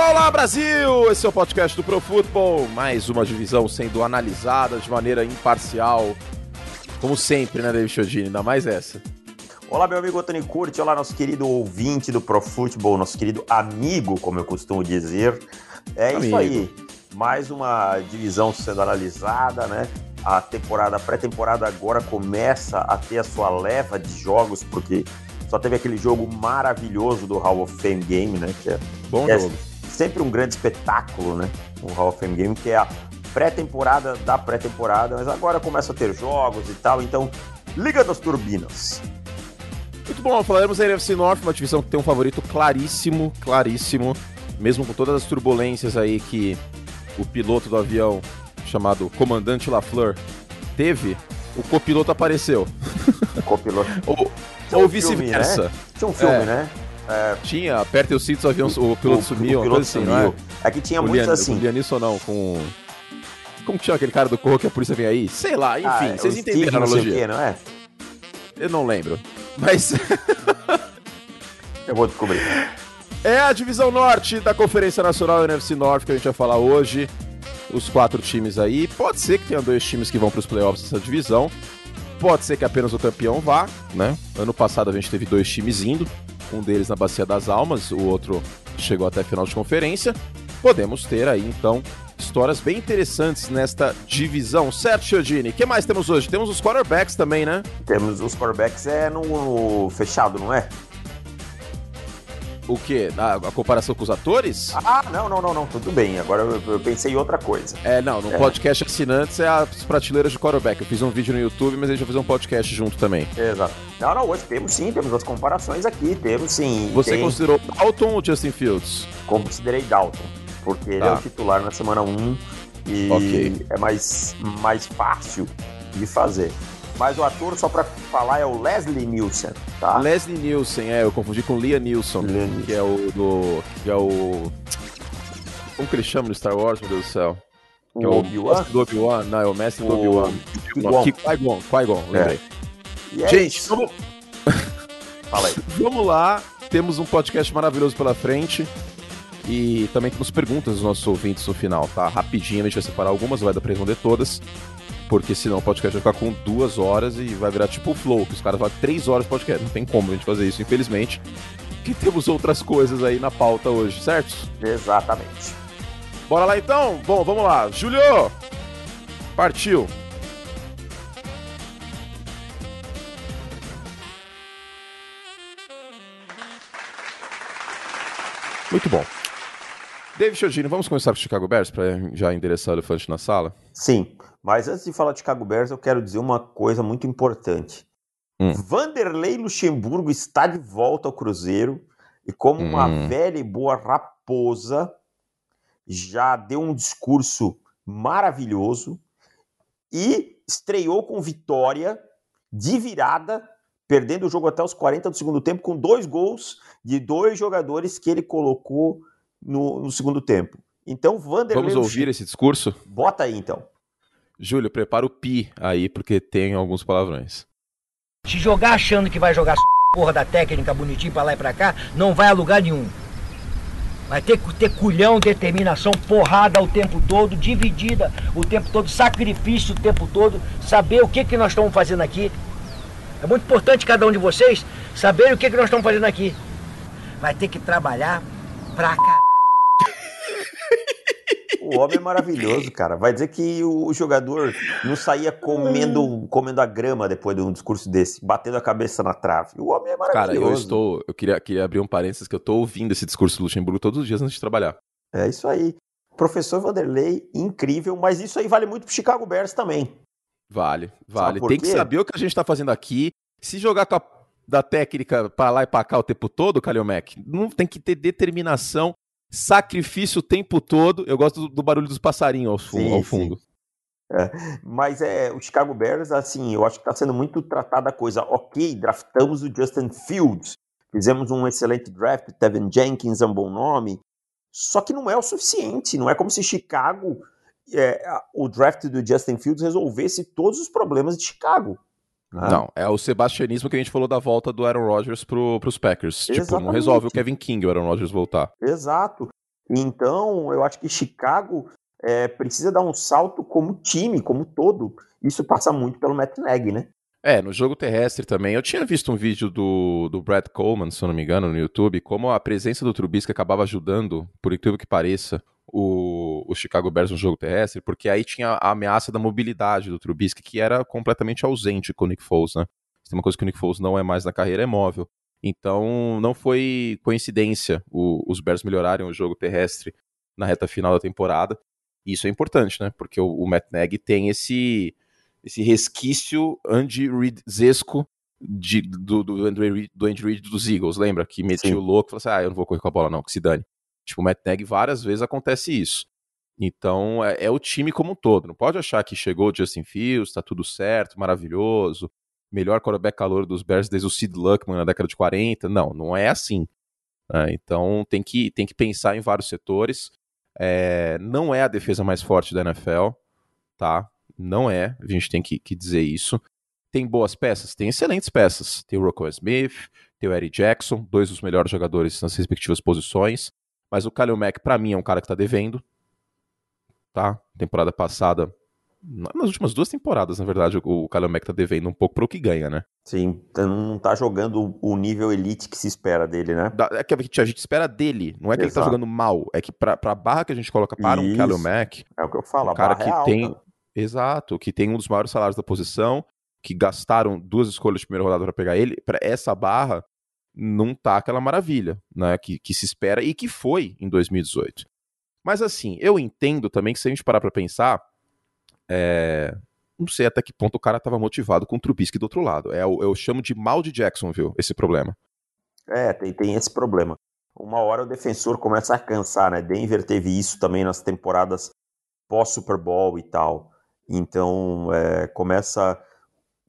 Olá, olá, Brasil! Esse é o podcast do Pro Football, mais uma divisão sendo analisada de maneira imparcial, como sempre, né, David Chodini? Ainda mais essa. Olá, meu amigo Tony Curti, olá, nosso querido ouvinte do Pro Football, nosso querido amigo, como eu costumo dizer. É amigo. isso aí, mais uma divisão sendo analisada, né? A temporada, a pré-temporada agora começa a ter a sua leva de jogos, porque só teve aquele jogo maravilhoso do Hall of Fame Game, né? Que é, Bom que é jogo. É sempre um grande espetáculo, né? O Hall of Fame Game, que é a pré-temporada da pré-temporada, mas agora começa a ter jogos e tal, então Liga das Turbinas. Muito bom, falaremos da NFC North, uma divisão que tem um favorito claríssimo, claríssimo, mesmo com todas as turbulências aí que o piloto do avião chamado Comandante LaFleur teve, o copiloto apareceu. O copiloto. ou ou um vice-versa. Né? Tinha um filme, é. né? É... Tinha, aperta o cinto, o avião, o piloto o, sumiu, o piloto assim, sumiu. Não é? Aqui tinha muitos Lian, assim. Lianisson não, com... Como que chama aquele cara do corro que a polícia vem aí? Sei lá, enfim, ah, vocês entenderam a analogia. Quê, não é? Eu não lembro, mas... Eu vou descobrir. É a divisão norte da Conferência Nacional NFC Norte que a gente vai falar hoje. Os quatro times aí. Pode ser que tenha dois times que vão para os playoffs dessa divisão. Pode ser que apenas o campeão vá, né? Ano passado a gente teve dois times indo, um deles na Bacia das Almas, o outro chegou até a final de conferência. Podemos ter aí então histórias bem interessantes nesta divisão, certo, Chiodini? O que mais temos hoje? Temos os quarterbacks também, né? Temos os quarterbacks é no, no fechado, não é? O quê? A, a, comparação com os atores? Ah, não, não, não, não. Tudo bem. Agora eu, eu pensei em outra coisa. É, não. No é. podcast assinantes é as prateleiras de quarterback. Eu fiz um vídeo no YouTube, mas a gente vai fazer um podcast junto também. Exato. Não, não. Hoje temos sim, temos as comparações aqui. Temos sim. Você tem... considerou Dalton ou Justin Fields? Considerei Dalton. Porque tá. ele é tá. o titular na semana 1 e okay. é mais, mais fácil de fazer. Mas o ator, só pra falar, é o Leslie Nielsen, tá? Leslie Nielsen, é, eu confundi com Liam Neeson, que é o do. que é o. Como que ele chama no Star Wars, meu Deus do céu? Que o é o Obi-Wan? do Obi-Wan, não, é o mestre do Obi-Wan. Qui-Gon, Qui-Gon, lembrei. É. Gente, vamos... Fala aí. vamos lá, temos um podcast maravilhoso pela frente. E também temos perguntas dos nossos ouvintes no final, tá? Rapidinho, a gente vai separar algumas, vai dar pra responder todas porque senão o podcast vai ficar com duas horas e vai virar tipo o Flow, que os caras vão três horas de podcast. Não tem como a gente fazer isso, infelizmente. Que temos outras coisas aí na pauta hoje, certo? Exatamente. Bora lá então? Bom, vamos lá. Julio! Partiu! Muito bom. David Chodini, vamos começar com o Chicago Bears para já endereçar o elefante na sala? Sim. Mas antes de falar de Chicago Bears, eu quero dizer uma coisa muito importante. Hum. Vanderlei Luxemburgo está de volta ao Cruzeiro e, como hum. uma velha e boa raposa, já deu um discurso maravilhoso e estreou com vitória de virada, perdendo o jogo até os 40 do segundo tempo, com dois gols de dois jogadores que ele colocou no, no segundo tempo. Então, Vanderlei. Vamos ouvir esse discurso? Bota aí então. Júlio, prepara o pi aí, porque tem alguns palavrões. Se jogar achando que vai jogar porra da técnica bonitinho pra lá e pra cá, não vai a lugar nenhum. Vai ter que ter culhão, determinação, porrada o tempo todo, dividida o tempo todo, sacrifício o tempo todo, saber o que, que nós estamos fazendo aqui. É muito importante cada um de vocês saber o que, que nós estamos fazendo aqui. Vai ter que trabalhar pra caralho. O homem é maravilhoso, cara. Vai dizer que o jogador não saía comendo, comendo a grama depois de um discurso desse, batendo a cabeça na trave. O homem é maravilhoso. Cara, eu estou. Eu queria, queria abrir um parênteses que eu estou ouvindo esse discurso do Luxemburgo todos os dias antes de trabalhar. É isso aí. Professor Vanderlei, incrível, mas isso aí vale muito pro Chicago Bears também. Vale, vale. Tem que saber o que a gente tá fazendo aqui. Se jogar com a da técnica para lá e para cá o tempo todo, Kalil Mac, não tem que ter determinação sacrifício o tempo todo. Eu gosto do, do barulho dos passarinhos ao, sim, ao fundo. É, mas é, o Chicago Bears, assim, eu acho que está sendo muito tratada a coisa. Ok, draftamos o Justin Fields, fizemos um excelente draft, Tevin Jenkins é um bom nome, só que não é o suficiente. Não é como se Chicago, é, o draft do Justin Fields resolvesse todos os problemas de Chicago. Não, é o sebastianismo que a gente falou da volta do Aaron Rodgers pro, pros Packers. Exatamente. Tipo, não resolve o Kevin King o Aaron Rodgers voltar. Exato. Então, eu acho que Chicago é, precisa dar um salto como time, como todo. Isso passa muito pelo Matt Nagy, né? É, no jogo terrestre também. Eu tinha visto um vídeo do, do Brad Coleman, se eu não me engano, no YouTube, como a presença do Trubisky acabava ajudando, por incrível que pareça, o, o Chicago Bears no jogo terrestre, porque aí tinha a ameaça da mobilidade do Trubisky, que era completamente ausente com o Nick Foles, né? Tem uma coisa que o Nick Foles não é mais na carreira, é móvel. Então, não foi coincidência o, os Bears melhorarem o jogo terrestre na reta final da temporada. Isso é importante, né? Porque o, o Matt Nagy tem esse, esse resquício Andy Reid-zesco de, do, do, Andrew Reid, do Andy Reid dos Eagles, lembra? Que metia Sim. o louco e falou assim: ah, eu não vou correr com a bola, não, que se dane. Tipo, o Matt várias vezes acontece isso. Então, é, é, o time como um todo. Não pode achar que chegou o Justin Fields, tá tudo certo, maravilhoso, melhor quarterback calor dos Bears desde o Sid Luckman na década de 40. Não, não é assim. É, então, tem que, tem que pensar em vários setores. É, não é a defesa mais forte da NFL, tá? Não é, a gente tem que, que dizer isso. Tem boas peças? Tem excelentes peças. Tem o Rocco Smith, tem o Eric Jackson, dois dos melhores jogadores nas respectivas posições. Mas o Kalil Mack, para mim, é um cara que tá devendo. Tá? Temporada passada. Nas últimas duas temporadas, na verdade, o Kalil Mack tá devendo um pouco pro que ganha, né? Sim, não tá jogando o nível elite que se espera dele, né? É que a gente espera dele, não é que Exato. ele tá jogando mal, é que pra, pra barra que a gente coloca para Isso. um Kalil Mack. É o que eu falo, um cara que é tem. Exato, que tem um dos maiores salários da posição, que gastaram duas escolhas de primeira rodada para pegar ele, para essa barra, não tá aquela maravilha, né, que, que se espera e que foi em 2018. Mas assim, eu entendo também que se a gente parar pra pensar, é... não sei até que ponto o cara tava motivado com o Trubisky do outro lado. É, eu, eu chamo de mal de Jacksonville, esse problema. É, tem, tem esse problema. Uma hora o defensor começa a cansar, né? Denver teve isso também nas temporadas pós-Super Bowl e tal. Então, é, começa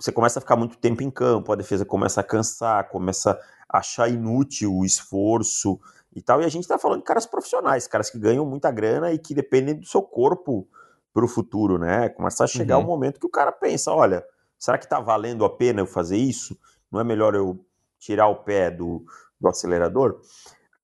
você começa a ficar muito tempo em campo, a defesa começa a cansar, começa achar inútil o esforço e tal. E a gente está falando de caras profissionais, caras que ganham muita grana e que dependem do seu corpo para o futuro, né? Começa a chegar uhum. um momento que o cara pensa, olha, será que está valendo a pena eu fazer isso? Não é melhor eu tirar o pé do, do acelerador?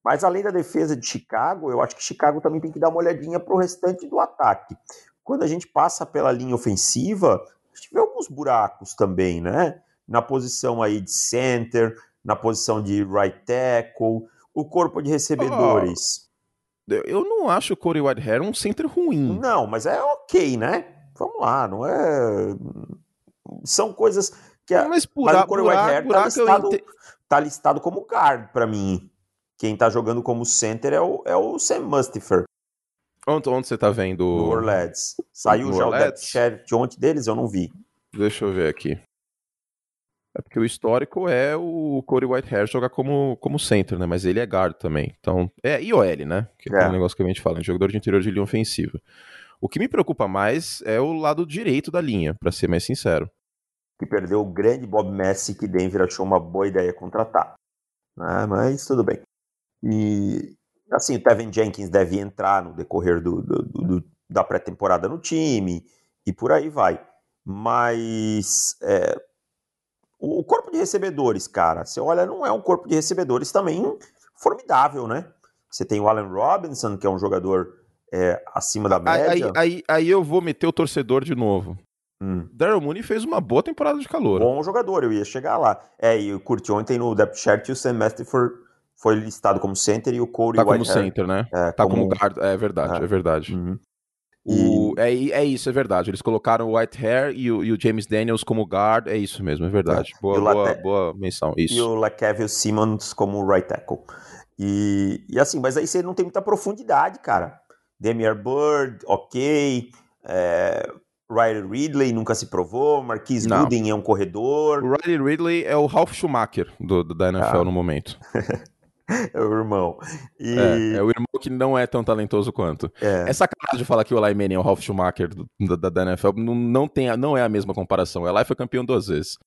Mas além da defesa de Chicago, eu acho que Chicago também tem que dar uma olhadinha para o restante do ataque. Quando a gente passa pela linha ofensiva, a gente vê alguns buracos também, né? Na posição aí de center, na posição de right tackle, o corpo de recebedores. Oh, eu não acho o Corey Whitehair um center ruim. Não, mas é ok, né? Vamos lá, não é. São coisas que. A... Mas, pura, mas o Corey Whitehair tá listado, ent... tá listado como guard para mim. Quem tá jogando como center é o, é o Sam Mustifer. Onde, onde você tá vendo? No Orleans. Saiu no já Orleans? o depth share de ontem deles, eu não vi. Deixa eu ver aqui. É porque o histórico é o Corey Whitehair jogar como, como center, né? Mas ele é guard também. Então, é IOL, né? Que é, é um negócio que a gente fala, um jogador de interior de linha ofensiva. O que me preocupa mais é o lado direito da linha, para ser mais sincero. Que perdeu o grande Bob Messi, que Denver achou uma boa ideia contratar. Ah, mas tudo bem. E assim, o Tevin Jenkins deve entrar no decorrer do, do, do da pré-temporada no time e por aí vai. Mas é, o, corpo de recebedores, cara, você olha, não é um corpo de recebedores também formidável, né? Você tem o Allen Robinson, que é um jogador é, acima da média. Aí, aí, aí, eu vou meter o torcedor de novo. Hum. Daryl Mooney fez uma boa temporada de calor. Bom jogador, eu ia chegar lá. É, e curti ontem no depth chart o Sam Masterford foi listado como center e o Cody Tá como center, né? É, tá como... como guard, é verdade, é, é verdade. Uhum. O, é, é isso, é verdade. Eles colocaram o White Hair e o, e o James Daniels como guard. É isso mesmo, é verdade. É. Boa, boa, boa menção. Isso. E o LaCaville Simmons como right tackle. E, e assim, mas aí você não tem muita profundidade, cara. Demier Bird, ok. É, Riley Ridley nunca se provou. Marquise Gooden é um corredor. O Riley Ridley é o Ralph Schumacher do, do da NFL ah. no momento. é o irmão. E... É, é, o irmão que não é tão talentoso quanto. É, é sacanagem de falar que o Eli Manning é o Ralph Schumacher do, da, da NFL. Não, não, tem, não é a mesma comparação. O Eli foi campeão duas vezes.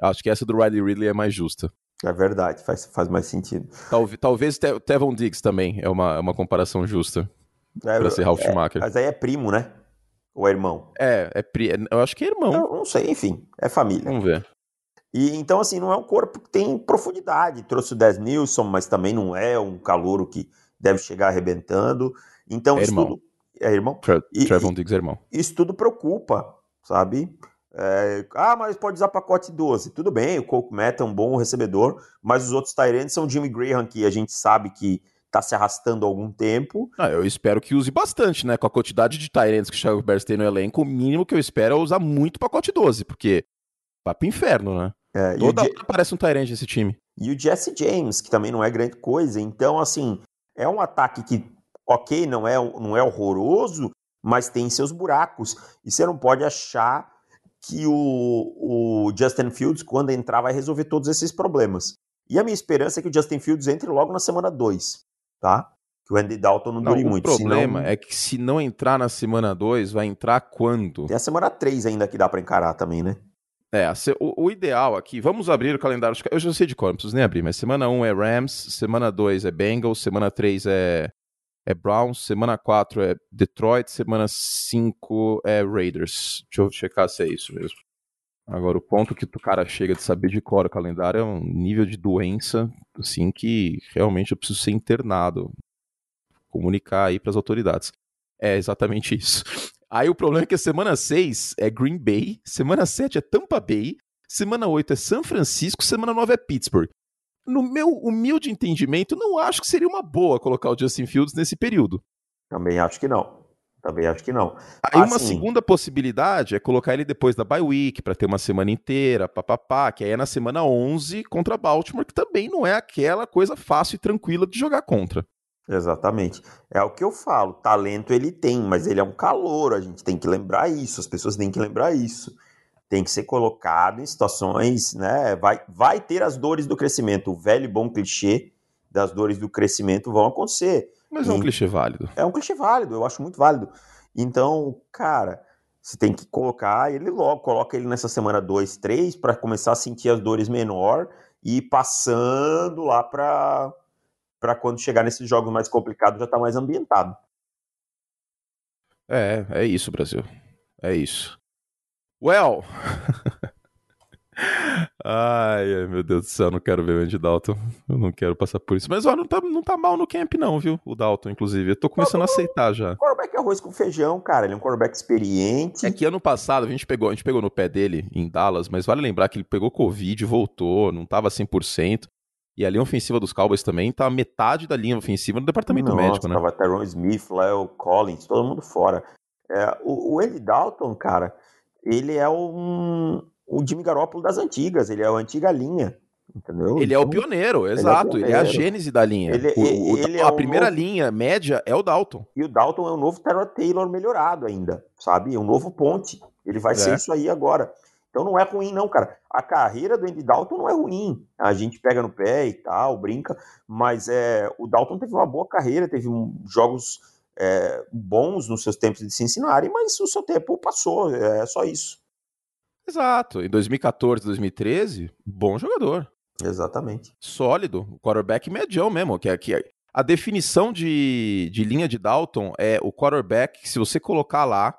Acho que essa do Riley Ridley é mais justa. É verdade, faz, faz mais sentido. Talvez, talvez Tevon Diggs também é uma, é uma comparação justa é, para ser Ralph é, Schumacher. Mas aí é primo, né? Ou é irmão? É, é pri... eu acho que é irmão. Eu não sei, enfim, é família. Vamos ver. E então, assim, não é um corpo que tem profundidade. Trouxe o Des Nilson, mas também não é um calouro que deve chegar arrebentando. Então, é isso irmão. tudo. É irmão? Tra Trevon Diggs é irmão. Isso tudo preocupa, sabe? É, ah, mas pode usar pacote 12. Tudo bem, o Cole Kmet é um bom recebedor, mas os outros Tyrants são Jimmy Graham, que a gente sabe que tá se arrastando há algum tempo. Ah, eu espero que use bastante, né? Com a quantidade de Tyrants que o Chicago Bears tem no elenco, o mínimo que eu espero é usar muito pacote 12, porque vai pro inferno, né? É, Toda hora aparece um Tyrant nesse time. E o Jesse James, que também não é grande coisa. Então, assim, é um ataque que, ok, não é, não é horroroso, mas tem seus buracos. E você não pode achar que o, o Justin Fields, quando entrar, vai resolver todos esses problemas. E a minha esperança é que o Justin Fields entre logo na semana 2, tá? Que o Andy Dalton não, não dure o muito. O problema senão... é que se não entrar na semana 2, vai entrar quando? Tem a semana 3 ainda que dá para encarar também, né? É, o, o, ideal aqui, vamos abrir o calendário. Eu já sei de cor, não preciso nem abrir, mas semana 1 um é Rams, semana 2 é Bengals, semana 3 é, é Browns, semana 4 é Detroit, semana 5 é Raiders. Deixa eu checar se é isso mesmo. Agora, o ponto que o cara chega de saber de cor o calendário é um nível de doença, assim, que realmente eu preciso ser internado. Comunicar aí para as autoridades. É exatamente isso. Aí o problema é que a semana 6 é Green Bay, semana 7 é Tampa Bay, semana 8 é São Francisco, semana 9 é Pittsburgh. No meu humilde entendimento, não acho que seria uma boa colocar o Justin Fields nesse período. Também acho que não. Também acho que não. Aí assim... uma segunda possibilidade é colocar ele depois da bye week, para ter uma semana inteira, papapá, que aí é na semana 11 contra Baltimore, que também não é aquela coisa fácil e tranquila de jogar contra. Exatamente. É o que eu falo. Talento ele tem, mas ele é um calor. A gente tem que lembrar isso. As pessoas têm que lembrar isso. Tem que ser colocado em situações, né? Vai, vai ter as dores do crescimento. O velho e bom clichê das dores do crescimento vão acontecer. Mas é um clichê válido. É um clichê válido, eu acho muito válido. Então, cara, você tem que colocar ele logo, coloca ele nessa semana 2, 3 para começar a sentir as dores menor e ir passando lá para para quando chegar nesses jogos mais complicados já tá mais ambientado. É, é isso, Brasil. É isso. Well. Ai, meu Deus do céu, não quero ver o Andy Dalton. Eu não quero passar por isso. Mas, ó, não tá, não tá mal no camp, não, viu? O Dalton, inclusive. Eu tô começando a aceitar já. Quarterback é arroz com feijão, cara. Ele é um quarterback experiente. É que ano passado a gente pegou, a gente pegou no pé dele em Dallas, mas vale lembrar que ele pegou Covid, voltou, não tava 100%. E a linha ofensiva dos Cowboys também tá metade da linha ofensiva no departamento Nossa, médico, né? Tava Tyron Smith, Léo Collins, todo mundo fora. É, o, o Andy Dalton, cara, ele é um, o Jimmy Garoppolo das antigas, ele é a antiga linha. Entendeu? Ele então, é o então, pioneiro, exato. Ele é, ele é, a gênese da linha. Ele, o, o, ele a é primeira novo... linha média é o Dalton. E o Dalton é o novo Terra Taylor melhorado ainda, sabe? É um novo ponte. Ele vai é. ser isso aí agora. Então não é ruim, não, cara. A carreira do Andy Dalton não é ruim. A gente pega no pé e tal, brinca, mas é, o Dalton teve uma boa carreira, teve jogos é, bons nos seus tempos de Cincinnati, mas o seu tempo passou, é só isso. Exato. Em 2014, 2013, bom jogador. Exatamente. Sólido. Quarterback medião mesmo. Que, é, que é, a definição de, de linha de Dalton é o quarterback, se você colocar lá,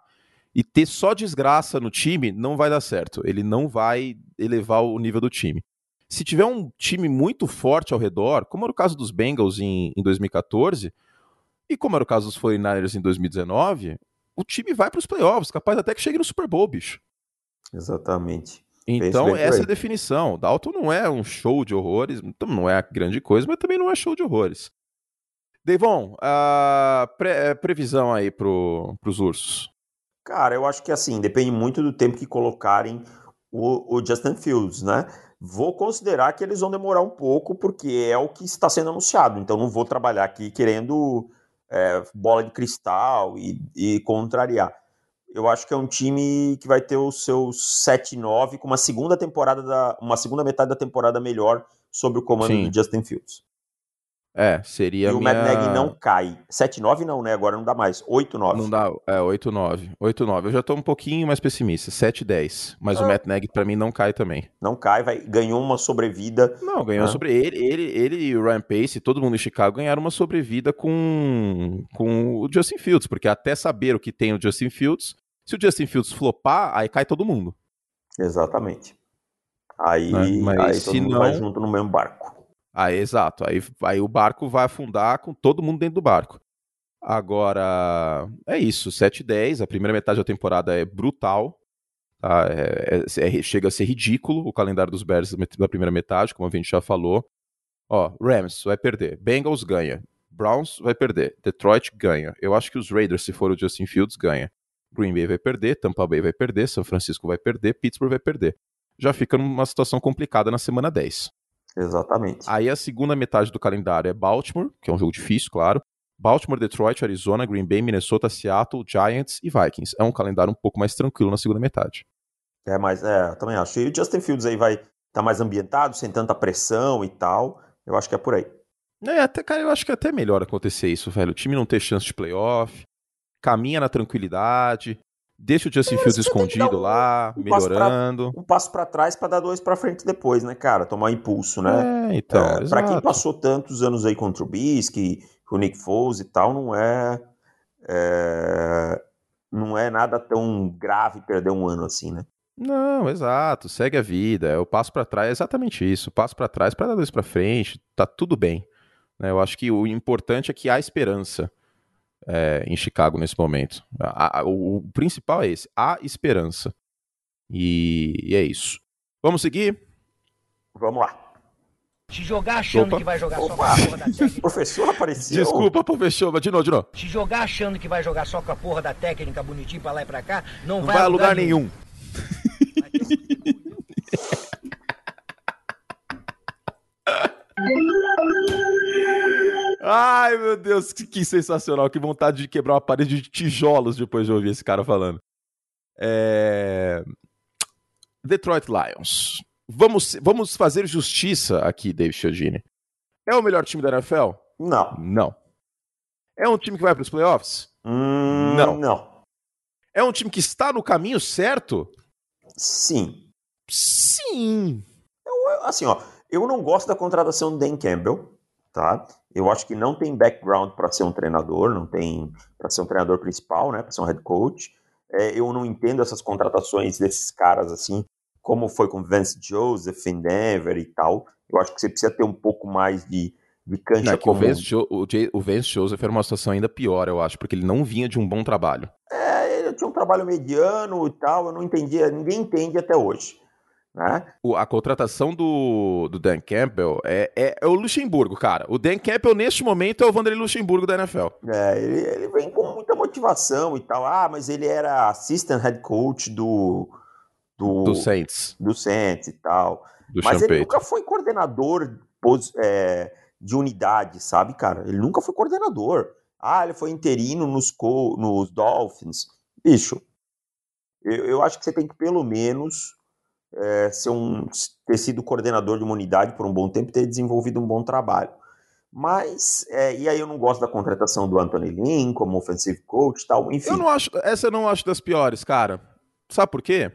e ter só desgraça no time não vai dar certo. Ele não vai elevar o nível do time. Se tiver um time muito forte ao redor, como era o caso dos Bengals em, em 2014, e como era o caso dos 49ers em 2019, o time vai para os playoffs, capaz até que chegue no Super Bowl, bicho. Exatamente. Então, essa é a definição. Dalton não é um show de horrores, então não é grande coisa, mas também não é show de horrores. Devon, a pre previsão aí para os ursos. Cara, eu acho que assim, depende muito do tempo que colocarem o, o, Justin Fields, né? Vou considerar que eles vão demorar um pouco, porque é o que está sendo anunciado. Então não vou trabalhar aqui querendo é, bola de cristal e, e, contrariar. Eu acho que é um time que vai ter o seu 7-9 com uma segunda temporada da, uma segunda metade da temporada melhor sob o comando Sim. do Justin Fields. É, seria. E o minha... Matt Nagy não cai. 7-9 não, né? Agora não dá mais. 8-9. Não dá, é, 8-9. 8-9. Eu já tô um pouquinho mais pessimista. 7-10. Mas ah. o Matt Nagy, pra mim, não cai também. Não cai, vai, ganhou uma sobrevida. Não, ganhou ah. sobre ele, ele, ele e o Ryan Pace, todo mundo em Chicago, ganharam uma sobrevida com, com o Justin Fields, porque até saber o que tem o Justin Fields, se o Justin Fields flopar, aí cai todo mundo. Exatamente. Aí, mas, aí todo mundo não... vai junto no mesmo barco. Aí, exato. Aí, aí o barco vai afundar com todo mundo dentro do barco. Agora, é isso. 7 e 10. A primeira metade da temporada é brutal. Tá? É, é, é, chega a ser ridículo o calendário dos Bears da primeira metade, como a gente já falou. Ó, Rams vai perder. Bengals ganha. Browns vai perder. Detroit ganha. Eu acho que os Raiders, se for o Justin Fields, ganha. Green Bay vai perder, Tampa Bay vai perder, São Francisco vai perder, Pittsburgh vai perder. Já fica numa situação complicada na semana 10. Exatamente. Aí a segunda metade do calendário é Baltimore, que é um jogo difícil, claro. Baltimore, Detroit, Arizona, Green Bay, Minnesota, Seattle, Giants e Vikings. É um calendário um pouco mais tranquilo na segunda metade. É, mas é, eu também acho. E o Justin Fields aí vai estar tá mais ambientado, sem tanta pressão e tal. Eu acho que é por aí. É, até, cara, eu acho que é até melhor acontecer isso, velho. O time não ter chance de playoff, caminha na tranquilidade, deixa o Justin Fields escondido um, lá, um melhorando. Passo pra, um passo para trás para dar dois para frente depois, né, cara? Tomar impulso, né? É, então. É, para quem passou tantos anos aí contra o Bisque, o Nick Foles e tal, não é, é não é nada tão grave perder um ano assim, né? Não, exato, segue a vida. É o passo para trás é exatamente isso. Passo para trás para dar dois para frente, tá tudo bem. Né? Eu acho que o importante é que há esperança é, em Chicago nesse momento. A, a, o, o, principal é esse, há esperança. E, e, é isso. Vamos seguir? Vamos lá. Se jogar achando Opa. que vai jogar Opa. só com a porra da técnica. professor apareceu. Desculpa, professor, mas de novo, de novo. Se jogar achando que vai jogar só com a porra da técnica bonitinho pra lá e pra cá, não, não vai, vai a lugar, lugar nenhum. nenhum. Ai, meu Deus, que, que, sensacional. Que vontade de quebrar uma parede de tijolos depois de ouvir esse cara falando. É... Detroit Lions. Vamos, vamos fazer justiça aqui, David Chiodini. É o melhor time da NFL? Não. Não. É um time que vai para os playoffs? Hum, não. Não. É um time que está no caminho certo? Sim. Sim. Eu, assim, ó, eu não gosto da contratação do Dan Campbell, tá? Eu acho que não tem background para ser um treinador, não tem para ser um treinador principal, né? Para ser um head coach. É, eu não entendo essas contratações desses caras assim, como foi com Vance Joseph em Denver e tal. Eu acho que você precisa ter um pouco mais de, de cancha não, comum. O Vance, jo o, o Vance Joseph era uma situação ainda pior, eu acho, porque ele não vinha de um bom trabalho. É, ele tinha um trabalho mediano e tal, eu não entendia, ninguém entende até hoje. Né? O, a contratação do, do Dan Campbell é, é, é, o Luxemburgo, cara. O Dan Campbell, neste momento, é o Vanderlei Luxemburgo da NFL. É, ele, ele, vem com muita motivação e tal. Ah, mas ele era assistant head coach do. Do, do Saints. Do Saints e tal. Do mas ele nunca foi coordenador é, de unidade, sabe, cara? Ele nunca foi coordenador. Ah, ele foi interino nos, nos Dolphins. Bicho, eu, eu acho que você tem que, pelo menos é, ser um, ter sido coordenador de uma unidade por um bom tempo e ter desenvolvido um bom trabalho. Mas, é, e aí eu não gosto da contratação do Anthony Lynn como offensive coach tal, enfim. Eu não acho, essa eu não acho das piores, cara. Sabe por quê?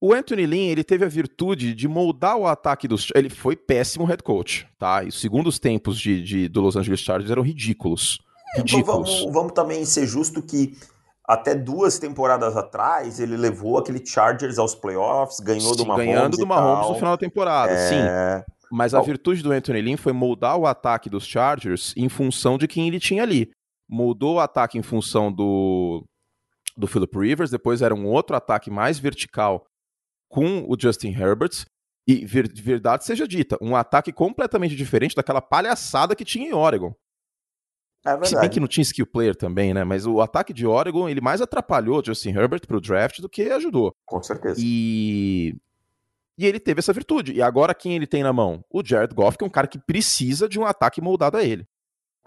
O Anthony Lynn, ele teve a virtude de moldar o ataque dos... Ele foi péssimo head coach, tá? E os segundos tempos de, de do Los Angeles Chargers eram ridículos. Ridículos. Então vamos, vamos também ser justo que até duas temporadas atrás, ele levou aquele Chargers aos playoffs, ganhou do Mahomes. Ganhando do Mahomes no final da temporada, é... sim. Mas a virtude do Anthony Lynn foi moldar o ataque dos Chargers em função de quem ele tinha ali. Moldou o ataque em função do, do Philip Rivers, depois era um outro ataque mais vertical com o Justin Herbert. E verdade seja dita, um ataque completamente diferente daquela palhaçada que tinha em Oregon. É Se bem que não tinha skill player também, né? Mas o ataque de Oregon, ele mais atrapalhou Justin Herbert pro draft do que ajudou. Com certeza. E... E ele teve essa virtude. E agora quem ele tem na mão? O Jared Goff, que é um cara que precisa de um ataque moldado a ele.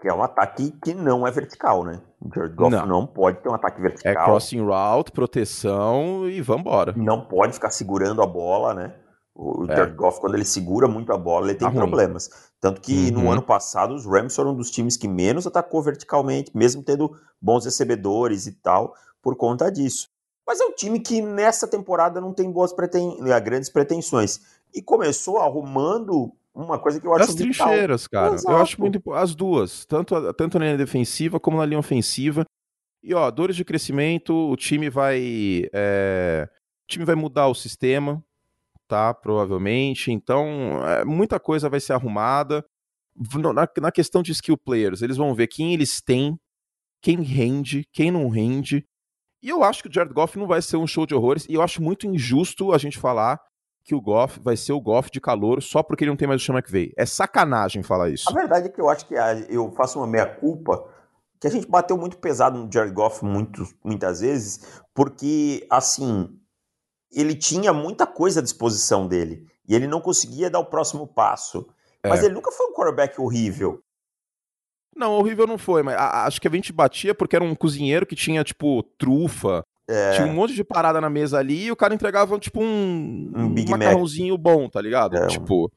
Que é um ataque que não é vertical, né? O Jared Goff não, não pode ter um ataque vertical. É crossing route, proteção e vambora. Não pode ficar segurando a bola, né? O é. Jared Goff, quando ele segura muito a bola, ele tem tá problemas. Tanto que uhum. no ano passado os Rams foram um dos times que menos atacou verticalmente, mesmo tendo bons recebedores e tal, por conta disso. Mas é um time que nessa temporada não tem boas preten... Né, grandes pretensões. E começou arrumando uma coisa que eu acho As trincheiras, cara. Exato. Eu acho muito as duas, tanto, tanto na linha defensiva como na linha ofensiva. E ó, dores de crescimento, o time vai é... o time vai mudar o sistema, tá? Provavelmente. Então, é, muita coisa vai ser arrumada. Na, na questão de skill players, eles vão ver quem eles têm, quem rende, quem não rende. E eu acho que o Jared Goff não vai ser um show de horrores. E eu acho muito injusto a gente falar que o Goff vai ser o Goff de calor só porque ele não tem mais o Sean McVay. É sacanagem falar isso. A verdade é que eu acho que eu faço uma meia-culpa que a gente bateu muito pesado no Jared Goff muito, muitas vezes, porque, assim, ele tinha muita coisa à disposição dele e ele não conseguia dar o próximo passo. É. Mas ele nunca foi um quarterback horrível. Não, horrível não foi, mas a, acho que a gente batia porque era um cozinheiro que tinha, tipo, trufa. É. Tinha um monte de parada na mesa ali e o cara entregava, tipo, um, um, um macarrãozinho Mac. bom, tá ligado? É, tipo.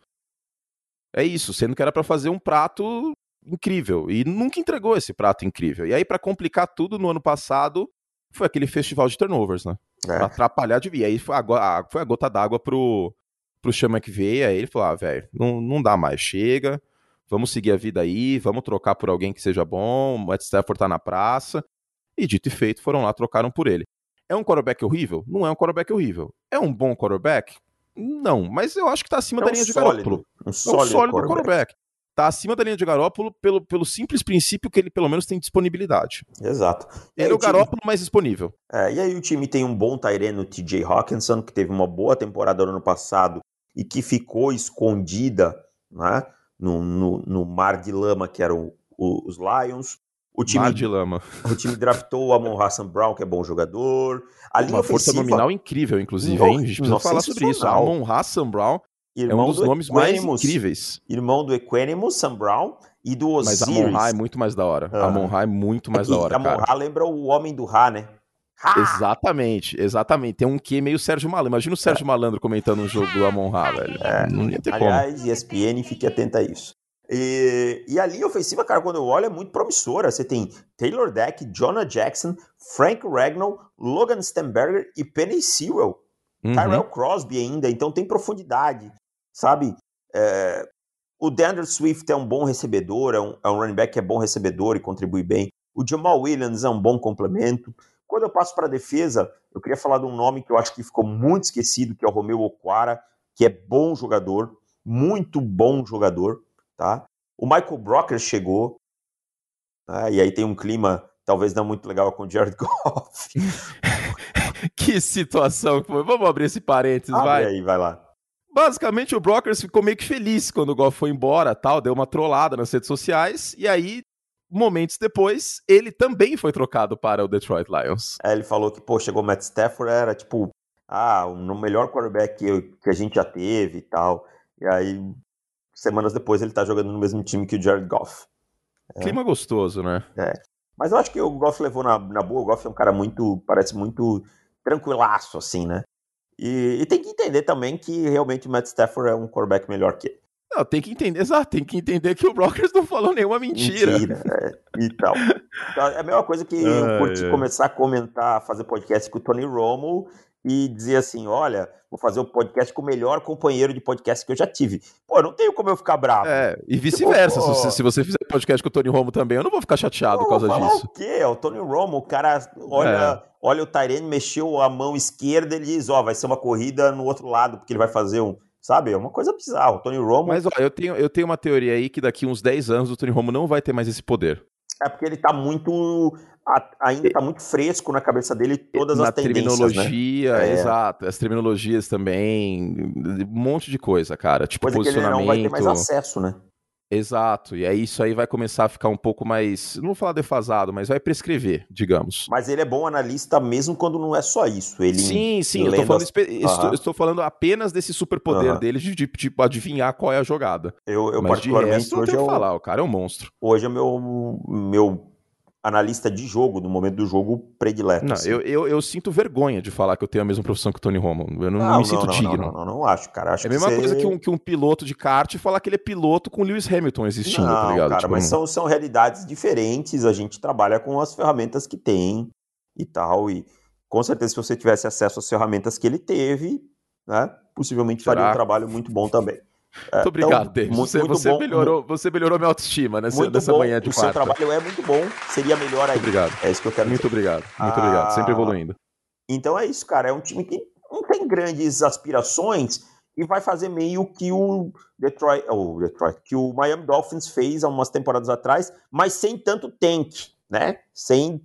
É isso, sendo que era para fazer um prato incrível. E nunca entregou esse prato incrível. E aí, para complicar tudo, no ano passado, foi aquele festival de turnovers, né? É. Atrapalhar de vir. Aí foi a, foi a gota d'água pro, pro Chama que veio. Aí ele falou: ah, velho, não, não dá mais, chega. Vamos seguir a vida aí, vamos trocar por alguém que seja bom. O Matt Stafford tá na praça. E dito e feito, foram lá, trocaram por ele. É um quarterback horrível? Não é um quarterback horrível. É um bom quarterback? Não, mas eu acho que tá acima é da linha de Garoppolo. Um sólido, é um sólido quarterback. quarterback tá acima da linha de Garópolo pelo, pelo simples princípio que ele pelo menos tem disponibilidade. Exato. Ele é o time... Garópolo mais disponível. É, e aí o time tem um bom Tyreno TJ Hawkinson, que teve uma boa temporada no ano passado e que ficou escondida né, no, no, no mar de lama que eram os Lions. O time, Mar de lama. O time draftou o Amon Hassan Brown, que é bom jogador. A linha Uma ofensiva... força nominal incrível, inclusive, hein? A gente precisa falar sobre isso. Amon Hassan Brown Irmão é um dos nomes Equanimus, mais incríveis. Irmão do Equanimus, Sam Brown, e do Osiris. Mas Amon Ra é muito mais da hora. Uhum. Amon Ra é muito mais da hora, Amon Ra lembra o Homem do Ra, né? Ha! Exatamente, exatamente. Tem um que meio Sérgio Malandro. Imagina o Sérgio é. Malandro comentando um jogo do Amon Ra, velho. É. Não ia ter Aliás, como. ESPN, fique atento a isso. E, e a linha ofensiva, cara, quando eu olho, é muito promissora. Você tem Taylor Deck, Jonah Jackson, Frank Ragnall, Logan Stenberger e Penny Sewell. Uhum. Tyrell Crosby ainda, então tem profundidade, sabe? É, o DeAndre Swift é um bom recebedor, é um, é um running back que é bom recebedor e contribui bem. O Jamal Williams é um bom complemento. Quando eu passo para a defesa, eu queria falar de um nome que eu acho que ficou muito esquecido, que é o Romeu Okwara, que é bom jogador, muito bom jogador, tá? O Michael Brocker chegou, né? e aí tem um clima talvez não muito legal com o Jared Goff. que situação que foi. Vamos abrir esse parênteses, Abre vai. aí, vai lá. Basicamente, o Brockers ficou meio que feliz quando o Goff foi embora, tal, deu uma trollada nas redes sociais, e aí, momentos depois, ele também foi trocado para o Detroit Lions. É, ele falou que, pô, chegou o Matt Stafford, era tipo, ah, o melhor quarterback que, que a gente já teve e tal. E aí, semanas depois, ele tá jogando no mesmo time que o Jared Goff. É. Clima gostoso, né? É. Mas eu acho que o Goff levou na, na boa. O Goff é um cara muito, parece muito tranquilaço, assim, né? E, e, tem que entender também que realmente o Matt Stafford é um quarterback melhor que ele. Não, tem que entender, exato, tem que entender que o Brockers não falou nenhuma mentira. Mentira, é, e tal. Então, é a mesma coisa que eu curti começar a comentar, fazer podcast com o Tony Romo e dizer assim: olha, vou fazer um podcast com o melhor companheiro de podcast que eu já tive. Pô, não tenho como eu ficar bravo. É, e vice-versa. Tipo, se, se, você fizer podcast com o Tony Romo também, eu não vou ficar chateado por causa disso. O quê? O Tony Romo, o cara olha, é. olha o Tyrene, mexeu a mão esquerda, ele diz: ó, oh, vai ser uma corrida no outro lado, porque ele vai fazer um. Sabe? É uma coisa bizarra. O Tony Romo. Mas, ó, eu tenho, eu tenho uma teoria aí que daqui uns 10 anos o Tony Romo não vai ter mais esse poder. É porque ele tá muito ainda está muito fresco na cabeça dele todas na as tendências. Né? terminologia, né? exato. As terminologias também, um monte de coisa, cara. Tipo, coisa posicionamento. Que ele não vai ter mais acesso, né? Exato, e aí isso aí vai começar a ficar um pouco mais, não vou falar defasado, mas vai prescrever, digamos. Mas ele é bom analista mesmo quando não é só isso. Ele sim, sim, eu tô falando, as... estou, estou, falando apenas desse superpoder uhum. dele de, de, tipo, adivinhar qual é a jogada. Eu, eu mas particularmente, de resto, hoje eu... falar, o cara é um monstro. Hoje é o meu, meu analista de jogo, no momento do jogo predileto. Não, assim. eu, eu, eu, sinto vergonha de falar que eu tenho a mesma profissão que o Tony Romo. Eu não, não, não me sinto não, digno. Não, não, não, acho, cara. Acho é a mesma que coisa você... que, um, que um piloto de kart falar que ele é piloto com Lewis Hamilton existindo, tá não, tá ligado? Cara, tipo, mas são, são realidades diferentes, a gente trabalha com as ferramentas que tem e tal, e com certeza se você tivesse acesso às ferramentas que ele teve, né, possivelmente Será? faria um trabalho muito bom também. Muito obrigado, então, David. Muito, você, muito você bom, melhorou, você melhorou minha autoestima nessa, muito nessa bom, manhã de o quarta. O seu trabalho é muito bom, seria melhor aí. Muito obrigado. É isso que eu quero Muito dizer. obrigado, muito ah, obrigado. Sempre evoluindo. Então é isso, cara. É um time que não tem grandes aspirações e vai fazer meio que o Detroit, oh, Detroit, que o Miami Dolphins fez há umas temporadas atrás, mas sem tanto tank, né? Sem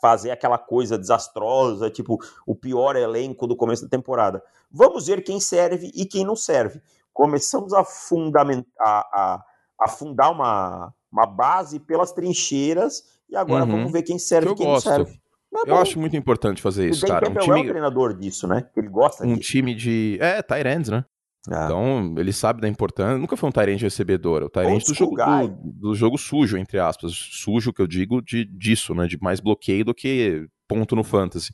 fazer aquela coisa desastrosa, tipo o pior elenco do começo da temporada. Vamos ver quem serve e quem não serve. Começamos a, fundamentar, a, a, fundar uma, uma base pelas trincheiras e agora uhum. vamos ver quem serve e quem gosto. não serve. eu acho muito importante fazer isso, cara. Um time... é um treinador disso, né? Ele gosta Um disso. time de... É, Tyrands, né? Ah. Então, ele sabe da importância. Nunca foi um Tyrande recebedor, é o Tyrande do jogo, do, do, jogo sujo, entre aspas. Sujo que eu digo de, disso, né? De mais bloqueio do que ponto no fantasy.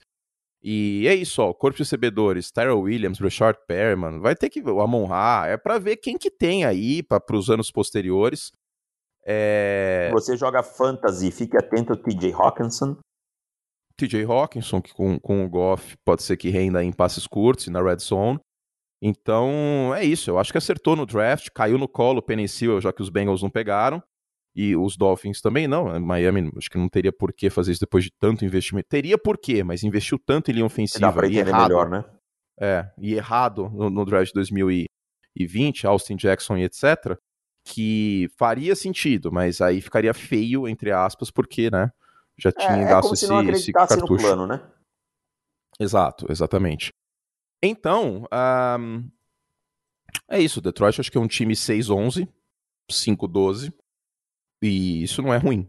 E é isso, ó. Corpo de recebedores, Tyrell Williams, Richard Perman, vai ter que. O Amon Ra, é pra ver quem que tem aí para os anos posteriores. É... Você joga fantasy, fique atento ao TJ Hawkinson. TJ Hawkinson, que com, com o Goff pode ser que renda em passes curtos e na red zone. Então, é isso. Eu acho que acertou no draft, caiu no colo o Penicil, já que os Bengals não pegaram. E os Dolphins também não. Miami acho que não teria por que fazer isso depois de tanto investimento. Teria por quê, mas investiu tanto em linha ofensiva. Dá pra e errado, melhor, né? É, e errado no, no draft de 2020, Austin Jackson e etc., que faria sentido, mas aí ficaria feio, entre aspas, porque, né, já é, tinha é, gasto é esse, esse cartucho. No plano, né? Exato, exatamente. Então, um, é isso. Detroit acho que é um time 6-11, 5-12. E isso não é ruim.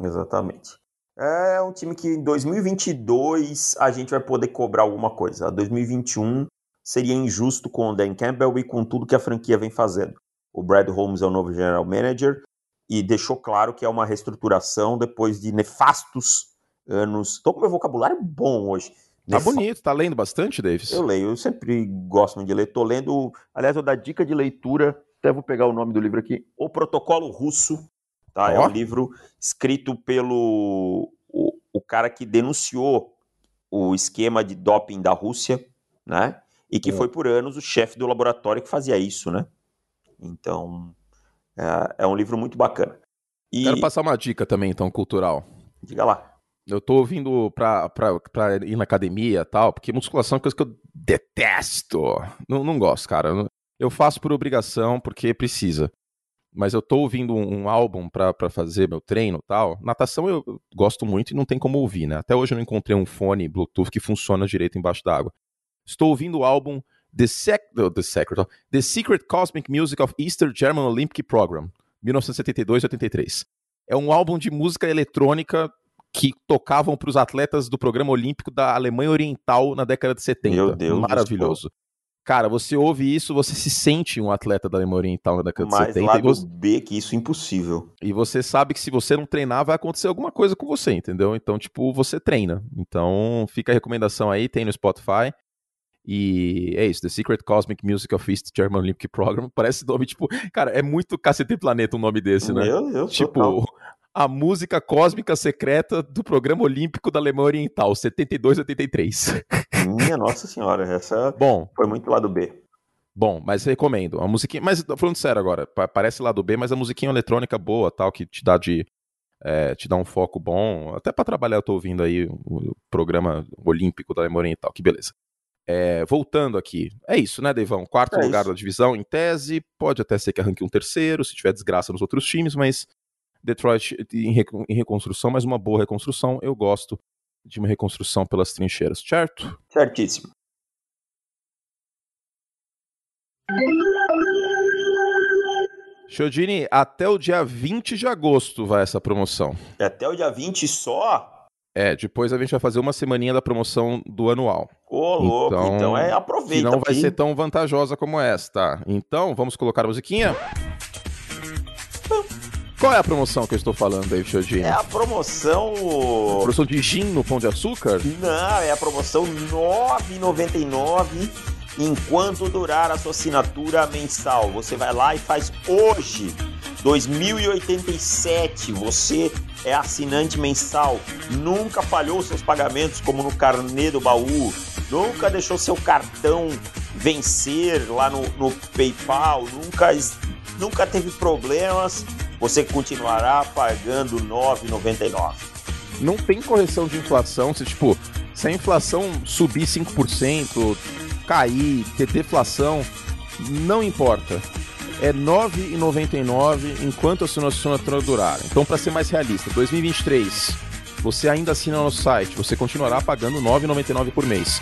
Exatamente. É um time que em 2022 a gente vai poder cobrar alguma coisa. A 2021 seria injusto com o Dan Campbell e com tudo que a franquia vem fazendo. O Brad Holmes é o novo general manager e deixou claro que é uma reestruturação depois de nefastos anos. Estou com meu vocabulário bom hoje. Tá bonito, tá lendo bastante, Davis? Eu leio, eu sempre gosto de ler. Tô lendo, aliás, eu dar dica de leitura, até vou pegar o nome do livro aqui, O Protocolo Russo, tá? Oh. É um livro escrito pelo o, o cara que denunciou o esquema de doping da Rússia, né? E que oh. foi por anos o chefe do laboratório que fazia isso, né? Então, é, é um livro muito bacana. E... Quero passar uma dica também, então, cultural. Diga lá. Eu tô ouvindo pra, pra, pra ir na academia e tal, porque musculação é coisa que eu detesto. Não, não gosto, cara. Eu faço por obrigação, porque precisa. Mas eu tô ouvindo um, um álbum pra, pra fazer meu treino e tal. Natação eu gosto muito e não tem como ouvir, né? Até hoje eu não encontrei um fone Bluetooth que funciona direito embaixo d'água. Estou ouvindo o álbum The, Sec The, Secret, The Secret Cosmic Music of Easter German Olympic Program, 1972-83. É um álbum de música eletrônica que tocavam para os atletas do programa olímpico da Alemanha Oriental na década de 70. Meu Deus. Maravilhoso. Cara, você ouve isso, você se sente um atleta da Alemanha Oriental na década Mas de 70. Mas lá você... B que isso é impossível. E você sabe que se você não treinar, vai acontecer alguma coisa com você, entendeu? Então, tipo, você treina. Então, fica a recomendação aí, tem no Spotify. E é isso, The Secret Cosmic Music of East German Olympic Program. Parece nome, tipo, cara, é muito Cacete Planeta um nome desse, né? Meu Deus, tipo, total a música cósmica secreta do programa olímpico da Alemanha Oriental, 72-83. Minha Nossa Senhora, essa Bom, foi muito lado B. Bom, mas recomendo. A musiquinha. Mas falando sério agora, parece lado B, mas a musiquinha eletrônica boa, tal, que te dá de. É, te dá um foco bom. Até para trabalhar, eu tô ouvindo aí o programa olímpico da Alemanha Oriental, que beleza. É, voltando aqui, é isso, né, Devão? Quarto é lugar isso. da divisão, em tese, pode até ser que arranque um terceiro, se tiver desgraça nos outros times, mas Detroit em, em reconstrução, mas uma boa reconstrução. Eu gosto de uma reconstrução pelas trincheiras, certo? Certíssimo. Chodini, até o dia 20 de agosto vai essa promoção. Até o dia 20 só? É, depois a gente vai fazer uma semaninha da promoção do anual. Ô, louco, então, então é aproveita. Não vai ser tão vantajosa como esta. Então, vamos colocar a musiquinha? Qual é a promoção que eu estou falando, Dave Chodini? É a promoção. A promoção de gin no pão de açúcar? Não, é a promoção 9,99 enquanto durar a sua assinatura mensal. Você vai lá e faz hoje. 2087, você é assinante mensal, nunca falhou seus pagamentos como no carnê do baú, nunca deixou seu cartão vencer lá no, no PayPal, nunca, nunca teve problemas você continuará pagando R$ 9,99. Não tem correção de inflação, se tipo, se a inflação subir 5%, cair, ter deflação, não importa. É R$ 9,99 enquanto a sua assinatura durar. Então, para ser mais realista, 2023, você ainda assina no nosso site, você continuará pagando R$ 9,99 por mês.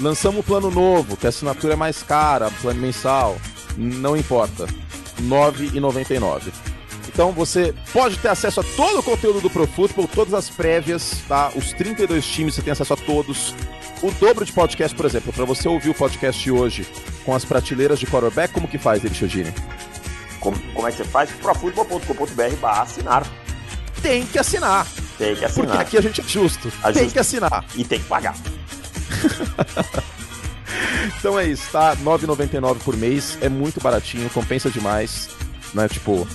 Lançamos um plano novo, que a assinatura é mais cara, plano mensal, não importa. R$ 9,99. Então você pode ter acesso a todo o conteúdo do Pro Football, todas as prévias, tá? Os 32 times você tem acesso a todos. O dobro de podcast, por exemplo, para você ouvir o podcast hoje com as prateleiras de quarterback, como que faz, David Chodini? Como, como é que você faz? profutbol.com.br barra assinar. Tem que assinar. Tem que assinar. Porque aqui a gente é justo. A tem justo. que assinar. E tem que pagar. então é isso, tá? R$ 9,99 por mês. É muito baratinho, compensa demais. Né? Tipo,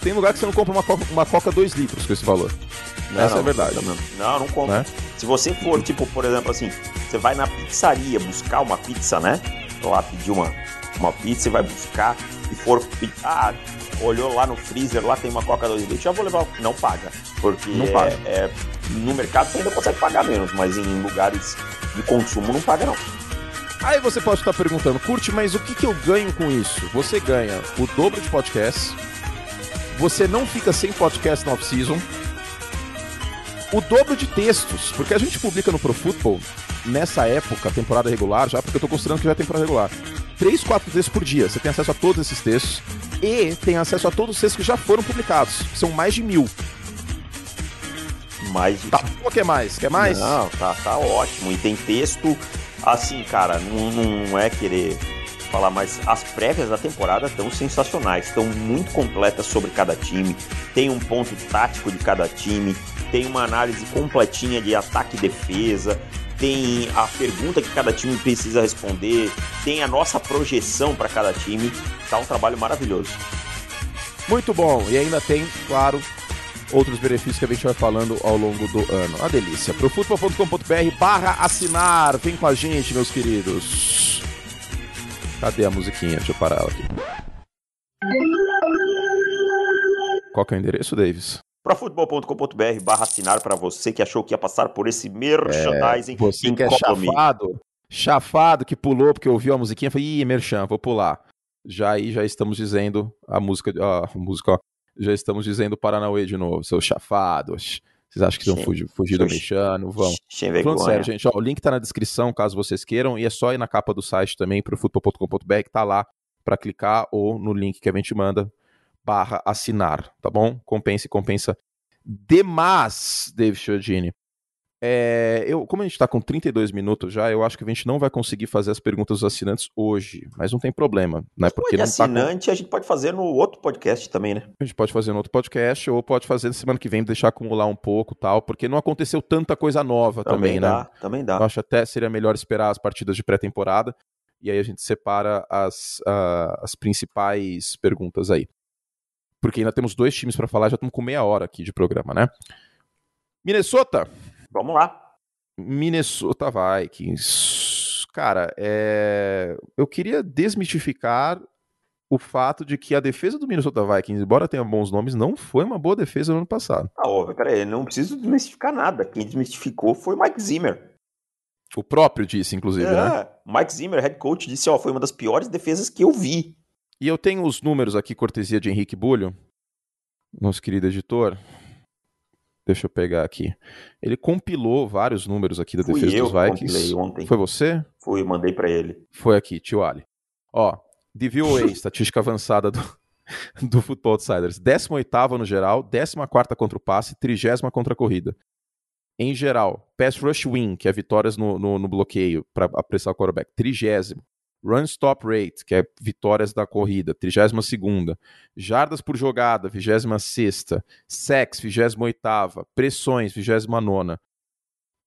tem lugar que você não compra uma Coca, uma Coca 2 litros com esse valor. Não, Essa não, é a verdade. Não, não, não compra. Né? Se você for, tipo, por exemplo, assim, você vai na pizzaria buscar uma pizza, né? Lá pedir uma, uma pizza e vai buscar e for. Ah, olhou lá no freezer, lá tem uma Coca 2 litros, já vou levar. Não paga. Porque não paga. É, é, no mercado você ainda consegue pagar menos, mas em lugares de consumo não paga, não. Aí você pode estar perguntando, curte, mas o que, que eu ganho com isso? Você ganha o dobro de podcasts você não fica sem podcast no off-season. O dobro de textos, porque a gente publica no Pro Football, nessa época, temporada regular, já porque eu tô considerando que já é temporada regular. 3, 4 textos por dia. Você tem acesso a todos esses textos. E tem acesso a todos os textos que já foram publicados. São mais de mil. Mais de... Tá bom, quer mais? Quer mais? Não, tá, tá ótimo. E tem texto, assim, cara, não, não é querer falar, mas as prévias da temporada estão sensacionais, estão muito completas sobre cada time, tem um ponto tático de cada time, tem uma análise completinha de ataque e defesa, tem a pergunta que cada time precisa responder, tem a nossa projeção para cada time, tá um trabalho maravilhoso. Muito bom, e ainda tem, claro, outros benefícios que a gente vai falando ao longo do ano. A delícia. Profutbol.com.br barra assinar. Vem com a gente, meus queridos. Cadê a musiquinha? Deixa eu parar ela aqui. Qual que é o endereço, Davis? profutbol.com.br barra assinar para você que achou que ia passar por esse merchandising. É, você que é chafado, chafado que pulou porque ouviu a musiquinha, falou, ih, merchan, vou pular. Já aí já estamos dizendo a música, a música, ó, já estamos dizendo Paranauê de novo, seus chafados. Vocês acham que vão fugir, fugir do mexano? Vão. Falando sério, gente, ó, o link tá na descrição, caso vocês queiram, e é só ir na capa do site também, pro futebol.com.br, que tá lá para clicar, ou no link que a gente manda, barra assinar, tá bom? Compensa e compensa demais, David Chiodini. É, eu, como a gente está com 32 minutos já, eu acho que a gente não vai conseguir fazer as perguntas dos assinantes hoje, mas não tem problema, né? Porque não assinante tá a gente pode fazer no outro podcast também, né? A gente pode fazer no outro podcast ou pode fazer na semana que vem, deixar acumular um pouco tal, porque não aconteceu tanta coisa nova também, também dá, né? Também dá. Eu acho até seria melhor esperar as partidas de pré-temporada e aí a gente separa as, uh, as principais perguntas aí. Porque ainda temos dois times para falar, já estamos com meia hora aqui de programa, né? Minnesota Vamos lá. Minnesota Vikings. Cara, é... eu queria desmistificar o fato de que a defesa do Minnesota Vikings, embora tenha bons nomes, não foi uma boa defesa no ano passado. Ah, óbvio, peraí, não preciso desmistificar nada. Quem desmistificou foi o Mike Zimmer. O próprio disse, inclusive, é, né? Mike Zimmer, head coach, disse, ó, foi uma das piores defesas que eu vi. E eu tenho os números aqui, cortesia de Henrique Bulho, nosso querido editor. Deixa eu pegar aqui. Ele compilou vários números aqui da Fui defesa eu dos Vikings. ontem. Foi você? Fui, mandei para ele. Foi aqui, tio Ali. Ó, DVOA, estatística avançada do, do Football Outsiders. 18 no geral, 14 contra o passe, 30 contra a corrida. Em geral, pass rush win, que é vitórias no, no, no bloqueio para apressar o quarterback, 30 Run stop rate, que é vitórias da corrida, 32 Jardas por jogada, 26 Sex, 28 Pressões, 29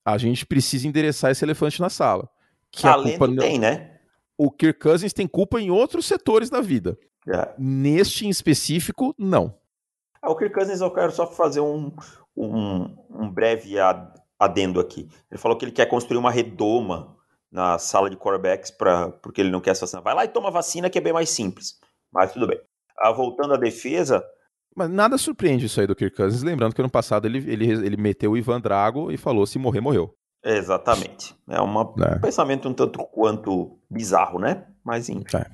A gente precisa endereçar esse elefante na sala. Que Talento a culpa tem, né? O Kirk Cousins tem culpa em outros setores da vida. É. Neste em específico, não. Ah, o Kirk Cousins eu quero só fazer um, um, um breve adendo aqui. Ele falou que ele quer construir uma redoma na sala de quarterbacks pra, porque ele não quer se vacinar. Vai lá e toma vacina que é bem mais simples. Mas tudo bem. Ah, voltando à defesa. Mas nada surpreende isso aí do Kirk Cousins. Lembrando que ano passado ele, ele, ele meteu o Ivan Drago e falou: se morrer, morreu. Exatamente. É uma, é. um pensamento um tanto quanto bizarro, né? Mas enfim. É.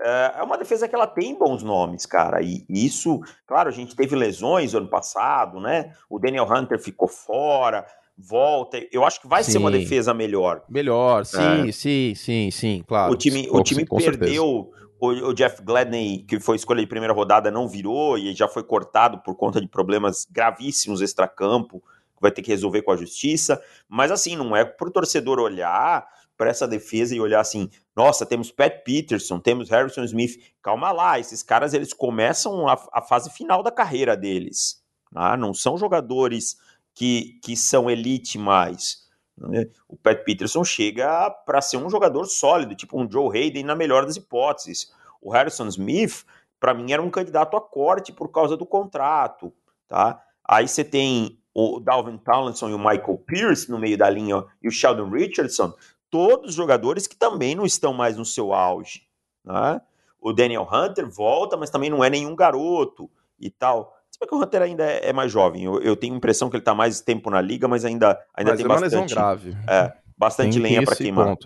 é. É uma defesa que ela tem bons nomes, cara. E isso, claro, a gente teve lesões ano passado, né? O Daniel Hunter ficou fora, volta. Eu acho que vai sim. ser uma defesa melhor. Melhor, sim, é. sim, sim, sim, claro. O time, o time perdeu. O, o, Jeff Gladney, que foi escolha de primeira rodada, não virou e já foi cortado por conta de problemas gravíssimos extracampo vai ter que resolver com a justiça. Mas assim, não é para o torcedor olhar para essa defesa e olhar assim, nossa, temos Pat Peterson, temos Harrison Smith. Calma lá, esses caras eles começam a, a fase final da carreira deles. Tá? Não são jogadores que, que são elite mais. Né? O Pat Peterson chega para ser um jogador sólido, tipo um Joe Hayden na melhor das hipóteses. O Harrison Smith, para mim, era um candidato a corte por causa do contrato. Tá? Aí você tem o Dalvin Tomlinson e o Michael Pierce no meio da linha e o Sheldon Richardson, todos jogadores que também não estão mais no seu auge. Né? O Daniel Hunter volta, mas também não é nenhum garoto e tal. Se que o Hunter ainda é, é mais jovem, eu, eu, tenho a impressão que ele está mais tempo na liga, mas ainda, ainda mas tem é bastante. Lesão grave. É, bastante tem lenha para queimar.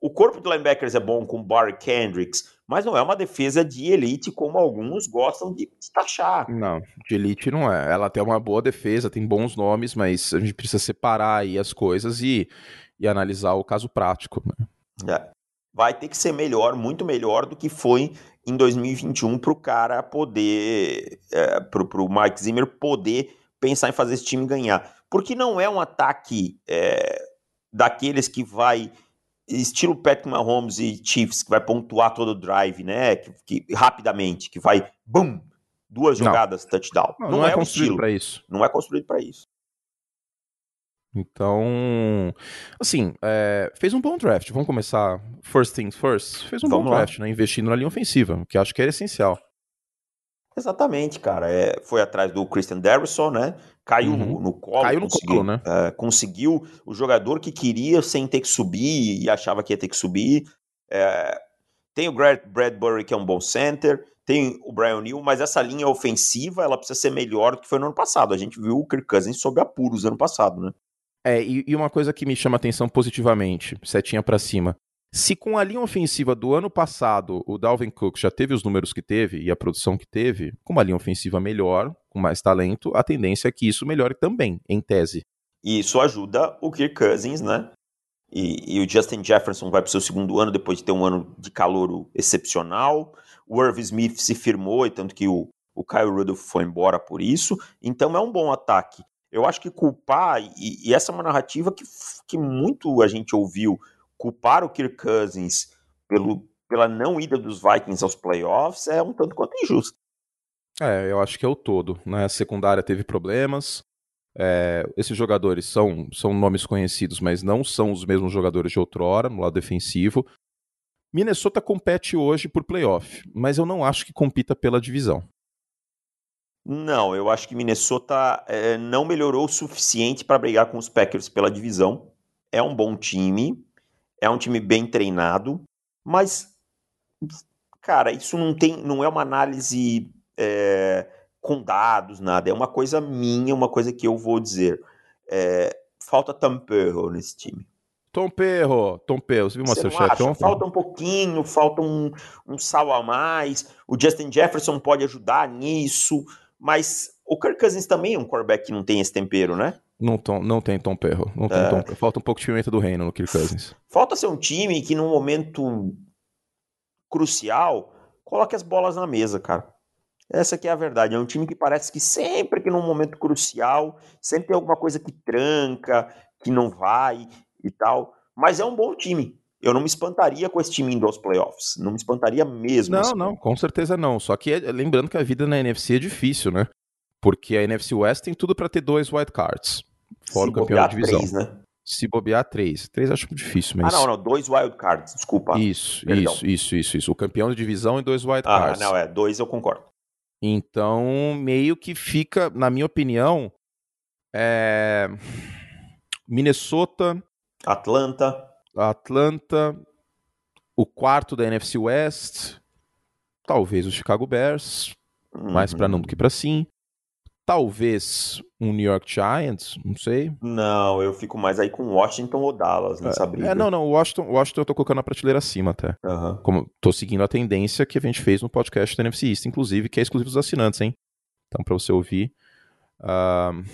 O corpo de linebackers é bom com Barry Kendricks, mas não é uma defesa de elite como alguns gostam de taxar. Não, de elite não é. Ela tem uma boa defesa, tem bons nomes, mas a gente precisa separar aí as coisas e, e analisar o caso prático. Né? É. Vai ter que ser melhor, muito melhor do que foi em 2021 para o cara poder, é, para o Mike Zimmer poder pensar em fazer esse time ganhar. Porque não é um ataque é, daqueles que vai estilo Patrick Mahomes e Chiefs, que vai pontuar todo o drive, né? Que, que rapidamente, que vai, bum, duas jogadas, não. touchdown. Não, não, não é, é construído para isso. Não é construído para isso. Então, assim, é, fez um bom draft. Vamos começar first things first. Fez um Vamos bom lá. draft, né? Investindo na linha ofensiva, que acho que era essencial. Exatamente, cara. É, foi atrás do Christian Derrisson, né? Caiu uhum. no, no, colo. Caiu no colo, né? É, conseguiu o jogador que queria sem ter que subir e achava que ia ter que subir. É, tem o Brad Bradbury, que é um bom center. Tem o Brian Neal, mas essa linha ofensiva ela precisa ser melhor do que foi no ano passado. A gente viu o Kirk Cousins sob apuros ano passado, né? É, e, e uma coisa que me chama atenção positivamente, setinha para cima. Se com a linha ofensiva do ano passado o Dalvin Cook já teve os números que teve e a produção que teve, com uma linha ofensiva melhor, com mais talento, a tendência é que isso melhore também, em tese. E isso ajuda o Kirk Cousins, né? E, e o Justin Jefferson vai para o seu segundo ano depois de ter um ano de calor excepcional. O Irv Smith se firmou, e tanto que o, o Kyle Rudolph foi embora por isso. Então é um bom ataque. Eu acho que culpar, e, e essa é uma narrativa que, que muito a gente ouviu culpar o Kirk Cousins pelo, pela não ida dos Vikings aos playoffs é um tanto quanto injusto. É, eu acho que é o todo. Né? A secundária teve problemas. É, esses jogadores são, são nomes conhecidos, mas não são os mesmos jogadores de outrora no lado defensivo. Minnesota compete hoje por playoff, mas eu não acho que compita pela divisão. Não, eu acho que Minnesota é, não melhorou o suficiente para brigar com os Packers pela divisão. É um bom time, é um time bem treinado, mas, cara, isso não tem, não é uma análise é, com dados, nada. É uma coisa minha, uma coisa que eu vou dizer. É, falta tampero nesse time. Tom Perro, Tom Perro, você viu uma Masterchef ontem? Falta um pouquinho, falta um, um sal a mais. O Justin Jefferson pode ajudar nisso, mas o Kirk Cousins também é um quarterback que não tem esse tempero, né? Não, tom, não tem Tom Perro. Não é. tom, falta um pouco de pimenta do reino no Kirk Cousins. Falta ser um time que, num momento crucial, coloque as bolas na mesa, cara. Essa que é a verdade. É um time que parece que sempre que num momento crucial, sempre tem alguma coisa que tranca, que não vai e tal. Mas é um bom time. Eu não me espantaria com esse time indo aos playoffs. Não me espantaria mesmo. Não, não, com certeza não. Só que é, lembrando que a vida na NFC é difícil, né? Porque a NFC West tem tudo para ter dois wild cards. Fora Se o campeão da divisão. Três, né? Se bobear, três. Três acho difícil, mas. Ah, não, não. Dois wildcards, desculpa. Isso, Perdão. isso, isso, isso, isso. O campeão de divisão e dois wildcards. Ah, não, é. Dois eu concordo. Então, meio que fica, na minha opinião, é... Minnesota. Atlanta. Atlanta. O quarto da NFC West. Talvez o Chicago Bears. Uhum. Mais para não do que para sim talvez um New York Giants, não sei. Não, eu fico mais aí com Washington ou Dallas nessa briga. É, não, não, Washington, Washington eu tô colocando na prateleira acima até. Uhum. Como tô seguindo a tendência que a gente fez no podcast da NFC East, inclusive, que é exclusivo dos assinantes, hein? Então, para você ouvir. Uh,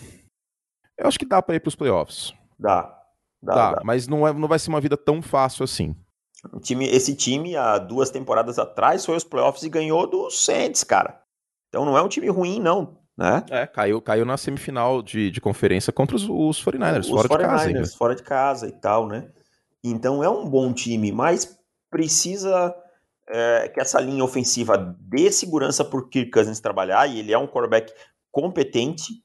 eu acho que dá para ir pros playoffs. Dá. Dá, dá, dá. mas não, é, não vai ser uma vida tão fácil assim. time, esse time, há duas temporadas atrás, foi aos playoffs e ganhou do Saints, cara. Então não é um time ruim, não. Né? É, caiu, caiu na semifinal de, de conferência contra os, os 49ers, os fora 49ers, de casa. Ainda. Fora de casa e tal, né? Então é um bom time, mas precisa é, que essa linha ofensiva dê segurança por Kirk Cousins trabalhar, e ele é um quarterback competente,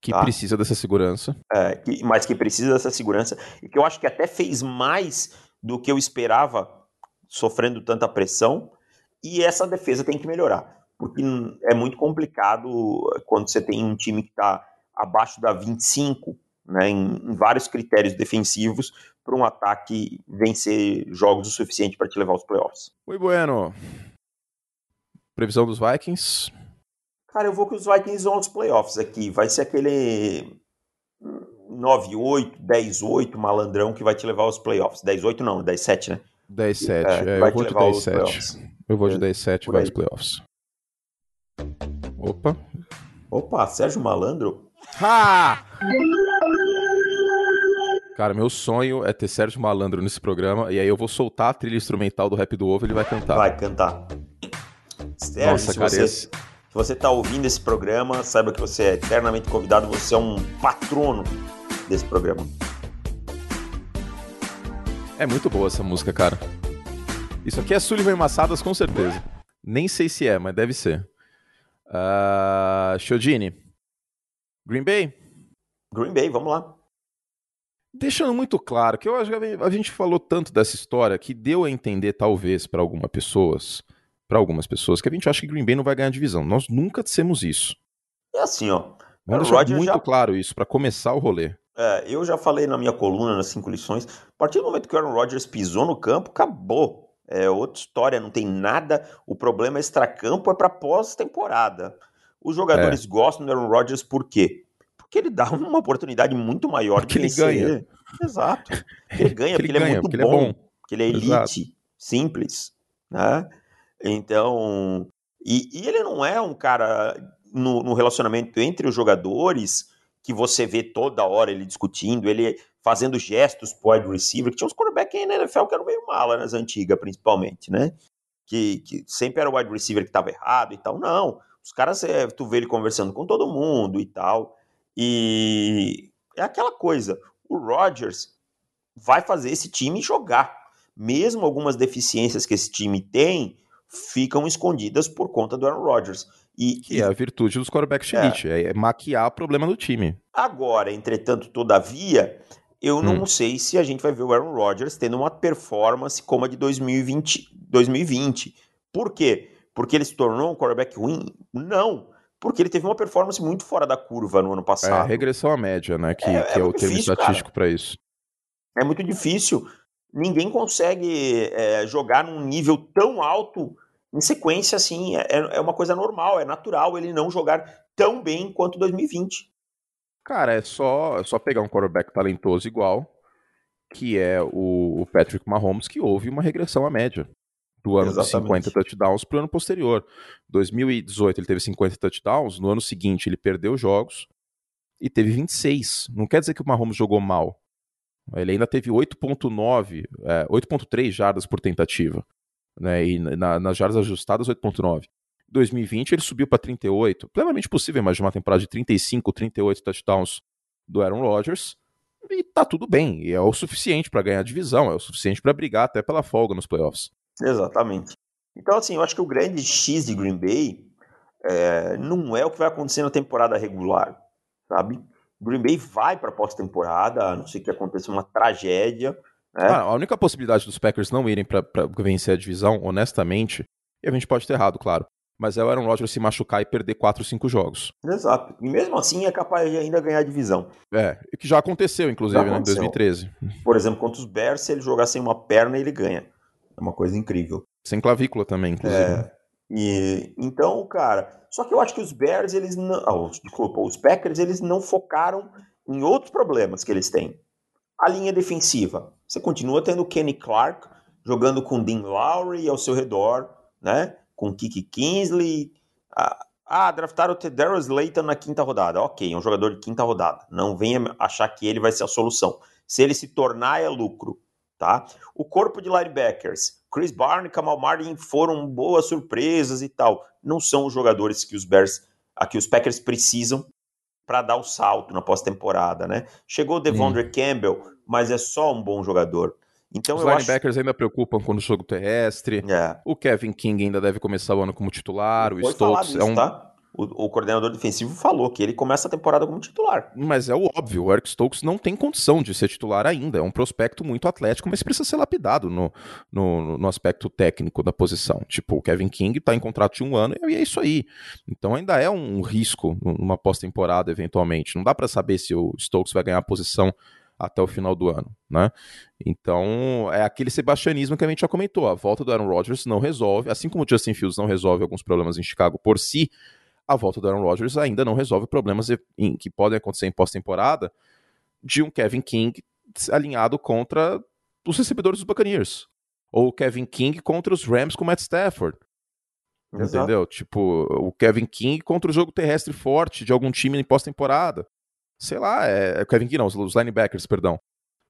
que tá? precisa dessa segurança. É, que, mas que precisa dessa segurança e que eu acho que até fez mais do que eu esperava, sofrendo tanta pressão. E essa defesa tem que melhorar, porque é muito complicado quando você tem um time que está abaixo da 25, né, em, em vários critérios defensivos, para um ataque vencer jogos o suficiente para te levar aos playoffs. Oi, Bueno. Previsão dos Vikings? Cara, eu vou que os Vikings vão aos playoffs aqui. Vai ser aquele 9-8, 10-8 malandrão que vai te levar aos playoffs. 10-8 não, 10-7, né? 10-7, é, é, eu vou de 10-7. Eu vou de 10-7 vai aos playoffs. Opa. Opa, Sérgio Malandro. Ha! Cara, meu sonho é ter Sérgio Malandro nesse programa e aí eu vou soltar a trilha instrumental do Rap do Ovo e ele vai cantar. Vai cantar. Sérgio, Nossa, se cara, você... esse você está ouvindo esse programa, saiba que você é eternamente convidado, você é um patrono desse programa. É muito boa essa música, cara. Isso aqui é Sullivan e Massadas, com certeza. Nem sei se é, mas deve ser. Uh, Shodini. Green Bay? Green Bay, vamos lá. Deixando muito claro que eu acho que a gente falou tanto dessa história que deu a entender, talvez, para algumas pessoas, para algumas pessoas que a gente acha que Green Bay não vai ganhar divisão. Nós nunca dissemos isso. É assim, ó. Vamos deixar muito já... claro isso para começar o rolê. É, eu já falei na minha coluna, nas cinco lições, a partir do momento que o Aaron Rodgers pisou no campo, acabou. É outra história, não tem nada. O problema extra-campo é para pós-temporada. Os jogadores é. gostam do Aaron Rodgers por quê? Porque ele dá uma oportunidade muito maior porque de vencer. ele ganha. Exato. Ele ganha, porque, ele, é muito bom, ele é bom, porque ele é elite, Exato. simples. Né? Então, e, e ele não é um cara no, no, relacionamento entre os jogadores que você vê toda hora ele discutindo, ele fazendo gestos pro wide receiver, que tinha uns quarterbacks na NFL que eram meio mala nas antigas, principalmente, né? Que, que sempre era o wide receiver que estava errado e tal. Não, os caras, é, tu vê ele conversando com todo mundo e tal. E é aquela coisa, o Rodgers vai fazer esse time jogar. Mesmo algumas deficiências que esse time tem, ficam escondidas por conta do Aaron Rodgers. E, que é a virtude dos quarterbacks é. elite, é maquiar o problema do time. Agora, entretanto, todavia, eu não hum. sei se a gente vai ver o Aaron Rodgers tendo uma performance como a de 2020. 2020. Por quê? Porque ele se tornou um quarterback ruim? Não. Porque ele teve uma performance muito fora da curva no ano passado. É, regressão à média, né? Que é, que é, é o termo difícil, estatístico para isso. É muito difícil ninguém consegue é, jogar num nível tão alto em sequência assim. É, é uma coisa normal, é natural ele não jogar tão bem quanto 2020. Cara, é só, é só pegar um quarterback talentoso igual, que é o, o Patrick Mahomes, que houve uma regressão à média do ano Exatamente. de 50 touchdowns para o ano posterior. 2018 ele teve 50 touchdowns, no ano seguinte ele perdeu jogos e teve 26. Não quer dizer que o Mahomes jogou mal. Ele ainda teve 8.9, é, 8.3 jardas por tentativa. Né, e na, nas jardas ajustadas, 8.9. Em 2020 ele subiu para 38. Plenamente possível imaginar uma temporada de 35, 38 touchdowns do Aaron Rodgers. E tá tudo bem. E é o suficiente para ganhar a divisão, é o suficiente para brigar até pela folga nos playoffs. Exatamente. Então, assim, eu acho que o grande X de Green Bay é, não é o que vai acontecer na temporada regular, sabe? Green Bay vai para pós-temporada, a não ser que aconteça uma tragédia. Né? Ah, a única possibilidade dos Packers não irem para vencer a divisão, honestamente, e a gente pode ter errado, claro, mas é o Aaron Rodgers se machucar e perder 4 ou 5 jogos. Exato. E mesmo assim é capaz de ainda ganhar a divisão. É, e que já aconteceu, inclusive, já aconteceu. né, em 2013. Por exemplo, contra os Bears, se ele jogar sem uma perna, ele ganha. É uma coisa incrível. Sem clavícula também, inclusive. É, E, então, cara, só que eu acho que os Bears, eles não. Oh, desculpa, os Packers, eles não focaram em outros problemas que eles têm. A linha defensiva. Você continua tendo Kenny Clark jogando com Dean Lowry ao seu redor, né? Com Kiki Kingsley. Ah, ah draftaram o Daryl Slayton na quinta rodada. Ok, é um jogador de quinta rodada. Não venha achar que ele vai ser a solução. Se ele se tornar, é lucro, tá? O corpo de linebackers. Chris Barney e Kamal Martin foram boas surpresas e tal. Não são os jogadores que os Bears, que os Packers precisam para dar o salto na pós-temporada, né? Chegou o Devondre hum. Campbell, mas é só um bom jogador. Então, Os linebackers acho... ainda preocupam com o jogo terrestre. É. O Kevin King ainda deve começar o ano como titular. o Stokes é um. Tá? O, o, coordenador defensivo falou que ele começa a temporada como titular. Mas é o óbvio, o Eric Stokes não tem condição de ser titular ainda. É um prospecto muito atlético, mas precisa ser lapidado no, no, no aspecto técnico da posição. Tipo, o Kevin King está em contrato de um ano e é isso aí. Então ainda é um risco numa pós-temporada, eventualmente. Não dá para saber se o Stokes vai ganhar a posição até o final do ano, né? Então, é aquele sebastianismo que a gente já comentou. A volta do Aaron Rodgers não resolve, assim como o Justin Fields não resolve alguns problemas em Chicago por si, a volta do Aaron Rodgers ainda não resolve problemas em, que podem acontecer em pós-temporada de um Kevin King alinhado contra os recebedores dos Buccaneers. Ou o Kevin King contra os Rams com Matt Stafford. Exato. Entendeu? Tipo, o Kevin King contra o jogo terrestre forte de algum time em pós-temporada sei lá, é, é Kevin King não, os linebackers, perdão.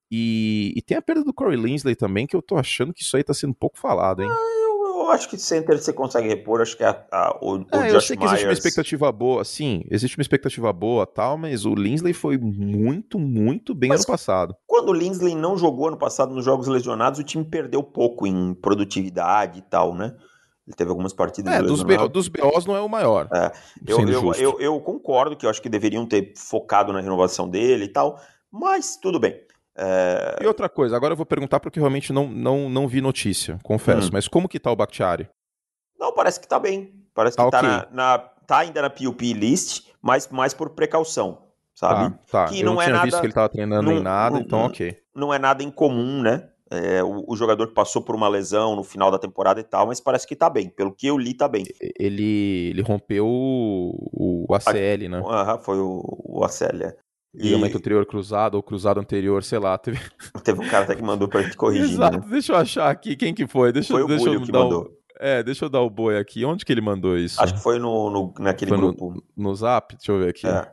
E, e, tem a perda do Corey Linsley também, que eu tô achando que isso aí tá sendo um pouco falado, hein? Ah, eu, acho que center você consegue repor, acho que a, a, o, o é, Eu sei que existe uma expectativa boa, sim, existe uma expectativa boa tal, mas o Linsley foi muito, muito bem mas ano passado. Quando o Linsley não jogou ano passado nos jogos lesionados, o time perdeu pouco em produtividade e tal, né? Ele teve algumas partidas. É, dos, B, dos BOs não é o maior. É, eu, eu, eu, eu, concordo que eu acho que deveriam ter focado na renovação dele e tal, mas tudo bem. É... E outra coisa, agora eu vou perguntar porque realmente não, não, não vi notícia, confesso, hum. mas como que tá o Bakhtiari? Não, parece que tá bem. Parece tá que tá, okay. na, na, tá ainda na PUP list, mas mais por precaução, sabe? Tá, tá. Que eu não, não é tinha nada, visto que ele tava treinando não, nem nada, não, então ok. Não é nada incomum, né? É, o, o, jogador que passou por uma lesão no final da temporada e tal, mas parece que tá bem. Pelo que eu li, tá bem. Ele, ele rompeu o, o ACL, né? Aham, foi o, o ACL, é. Ligamento anterior cruzado ou cruzado anterior, sei lá. Teve, teve um cara até que mandou pra gente corrigir. Exato, né? deixa eu achar aqui quem que foi. Deixa, foi o deixa eu que mandou. O... É, deixa eu dar o boi aqui. Onde que ele mandou isso? Acho que foi no, no naquele foi grupo. No, no Zap? Deixa eu ver aqui. É.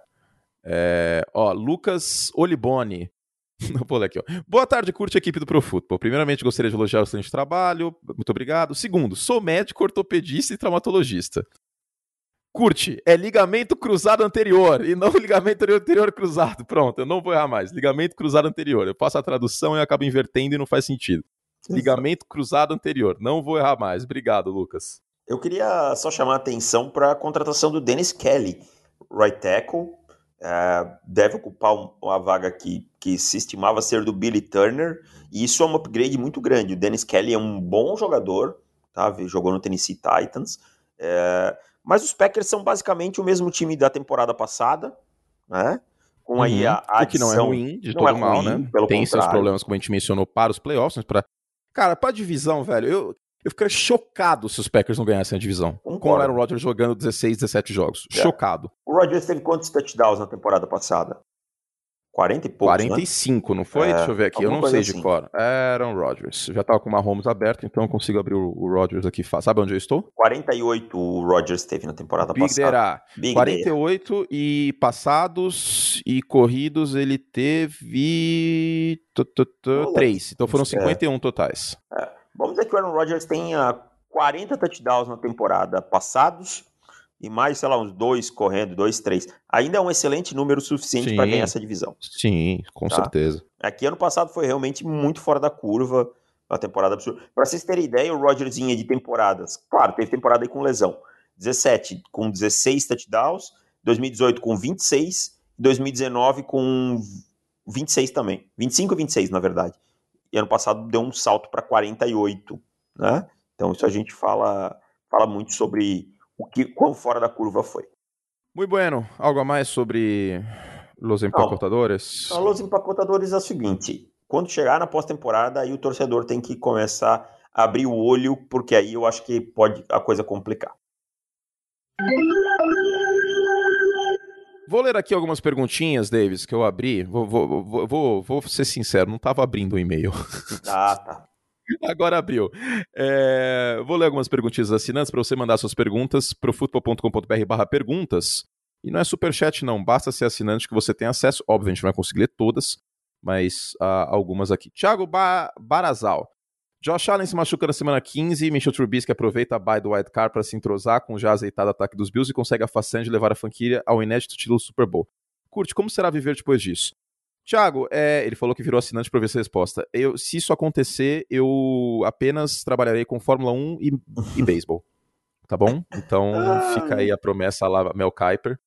É, ó, Lucas Oliboni. Vou ler aqui, ó. Boa tarde, curte a equipe do Pro Football. Primeiramente, gostaria de elogiar o excelente trabalho. Muito obrigado. Segundo, sou médico, ortopedista e traumatologista. Curte, é ligamento cruzado anterior e não ligamento anterior cruzado. Pronto, eu não vou errar mais. Ligamento cruzado anterior. Eu faço a tradução e acabo invertendo e não faz sentido. Ligamento cruzado anterior. Não vou errar mais. Obrigado, Lucas. Eu queria só chamar a atenção para a contratação do Dennis Kelly, right tackle, é, deve ocupar uma vaga que, que se estimava ser do Billy Turner, e isso é um upgrade muito grande. O Dennis Kelly é um bom jogador, tá? jogou no Tennessee Titans, é, mas os Packers são basicamente o mesmo time da temporada passada, né? Com aí uhum. a, a adição, o que não é ruim, de todo é mal, ruim, né? Tem contrário. seus problemas, como a gente mencionou, para os playoffs, mas para Cara, pra divisão, velho, eu, eu ficaria chocado se os Packers não ganhassem a divisão. Concordo. Com o Aaron Rodgers jogando 16, 17 jogos. É. Chocado. O Rodgers teve quantos touchdowns na temporada passada? 40 e poucos, 45, né? não foi? É, Deixa eu ver aqui. Eu não sei assim. de cor. Aaron Rodgers. Já tava com uma Mahomes aberto, então eu consigo abrir o, o Rodgers aqui. Sabe onde eu estou? 48 o Rodgers teve na temporada Big passada. Big 48 Day. e passados e corridos ele teve... Três. Então foram 51 é. totais. É. Vamos dizer que o Aaron Rodgers tenha 40 touchdowns na temporada passados e mais, sei lá, uns dois correndo, dois, três. Ainda é um excelente número suficiente para ganhar essa divisão. Sim, com tá? certeza. Aqui ano passado foi realmente muito fora da curva, uma temporada absurda. Para vocês terem ideia, o Rodgers vinha de temporadas. Claro, teve temporada aí com lesão. 17 com 16 touchdowns, 2018 com 26, 2019 com 26 também. 25 e 26, na verdade e ano passado deu um salto para 48, né? Então isso a gente fala, fala muito sobre o que quão fora da curva foi. Muito bueno. Algo a mais sobre los empacotadores? Não, los empacotadores é o seguinte, quando chegar na pós-temporada, aí o torcedor tem que começar abrir o olho, porque aí eu acho que pode a coisa complicar. Vou ler aqui algumas perguntinhas, Davis, que eu abri. Vou, vou, vou, vou ser sincero, não estava abrindo o e-mail. Ah, tá. Agora abriu. É, vou ler algumas perguntinhas assinantes para você mandar suas perguntas para futebol.com.br barra perguntas. E não é superchat, não. Basta ser assinante que você tem acesso. Óbvio, a gente não vai conseguir ler todas, mas uh, algumas aqui. Thiago ba Barazal. Josh Allen se machuca na semana 15, Michel Trubisky aproveita a bye do White Card para se entrosar com o já azeitado ataque dos Bills e consegue a façanha de levar a franquia ao inédito título do Super Bowl. Curte, como será viver depois disso? Tiago, é, ele falou que virou assinante para ver essa resposta. Eu, se isso acontecer, eu apenas trabalharei com Fórmula 1 e, e beisebol. Tá bom? Então fica aí a promessa lá, Mel Kiper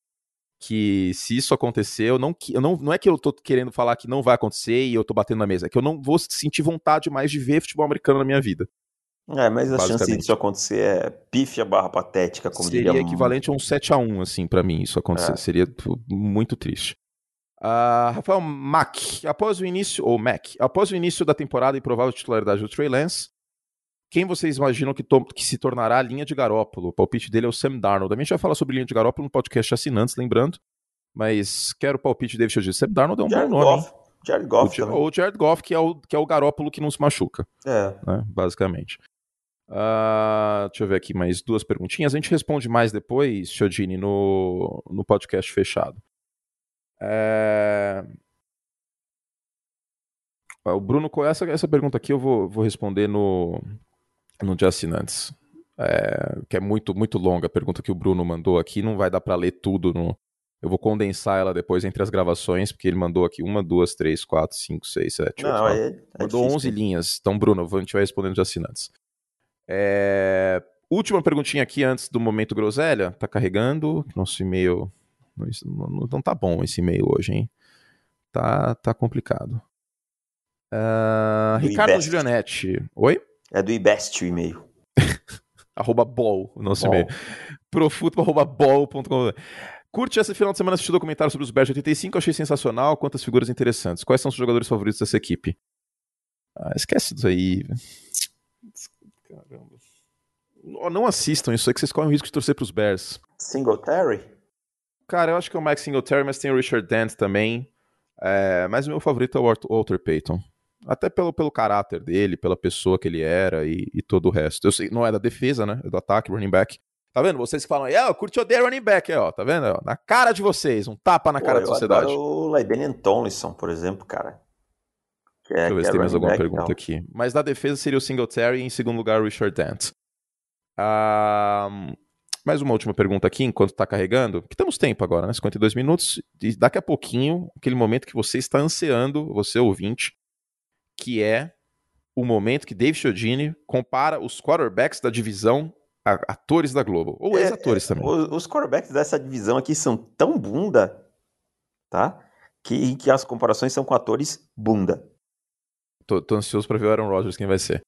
que se isso acontecer, eu não, eu não, não é que eu tô querendo falar que não vai acontecer e eu tô batendo na mesa, é que eu não vou sentir vontade mais de ver futebol americano na minha vida. É, mas a chance disso acontecer é pífia barra patética, como Seria diria... equivalente a um 7x1, assim, para mim, isso acontecer. É. Seria muito triste. Uh, Rafael Mack, após o início, ou Mac, após o início da temporada e provável titularidade do Trey Lance, quem vocês imaginam que, que, se tornará a linha de Garópolo? O palpite dele é o Sam Darnold. A gente vai falar sobre linha de Garópolo no podcast assinantes, lembrando. Mas quero o palpite de David Chodis. Sam Darnold é um Jared bom nome. Goff. Jared Goff. O, ou Jared Goff, que é, o, que é o Garópolo que não se machuca. É. Né, basicamente. Uh, deixa eu ver aqui mais duas perguntinhas. A gente responde mais depois, Chodini, no, no podcast fechado. É... O Bruno, essa, essa pergunta aqui eu vou, vou responder no, no de assinantes. É, que é muito, muito longa a pergunta que o Bruno mandou aqui, não vai dar para ler tudo. No... Eu vou condensar ela depois entre as gravações, porque ele mandou aqui uma, duas, três, quatro, cinco, seis, sete, oito, não, é, é Mandou difícil, 11 né? linhas. Então, Bruno, a gente vai respondendo de assinantes. É... Última perguntinha aqui antes do momento groselha. Tá carregando. Nosso e-mail. Não, não, não tá bom esse e-mail hoje, hein? Tá, tá complicado. Uh, Ricardo Giulianetti. Oi? É do IBEST o e-mail. arroba ball, o nosso e-mail. profutbol.ball.com Curte esse final de semana assistiu o documentário sobre os Bears 85, achei sensacional, quantas figuras interessantes. Quais são os jogadores favoritos dessa equipe? Ah, esquece isso aí. Caramba. Não assistam isso aí que vocês correm o risco de torcer pros Bears. Singletary? Cara, eu acho que é o Mike Singletary, mas tem o Richard Dent também. É, mas o meu favorito é o Walter Payton. Até pelo, pelo caráter dele, pela pessoa que ele era e, e todo o resto. Eu sei, não é da defesa, né? É do ataque, running back. Tá vendo? Vocês que falam aí, ah, curte odeia running back, ó, tá vendo? Na cara de vocês, um tapa na Pô, cara da sociedade. O Laidenian Tomlinson, por exemplo, cara. Que é, Deixa eu ver se é tem mais alguma back, pergunta não. aqui. Mas na defesa seria o Singletary e em segundo lugar o Richard Dent. Ah, mais uma última pergunta aqui, enquanto tá carregando. Que temos tempo agora, né? 52 minutos. E daqui a pouquinho, aquele momento que você está ansiando, você ouvinte, que é o momento que Dave Chiodini compara os quarterbacks da divisão a atores da Globo, ou é, ex-atores é, também. Os, os quarterbacks dessa divisão aqui são tão bunda, tá? Que, que as comparações são com atores bunda. Tô, tô ansioso para ver o Aaron Rodgers quem vai ser.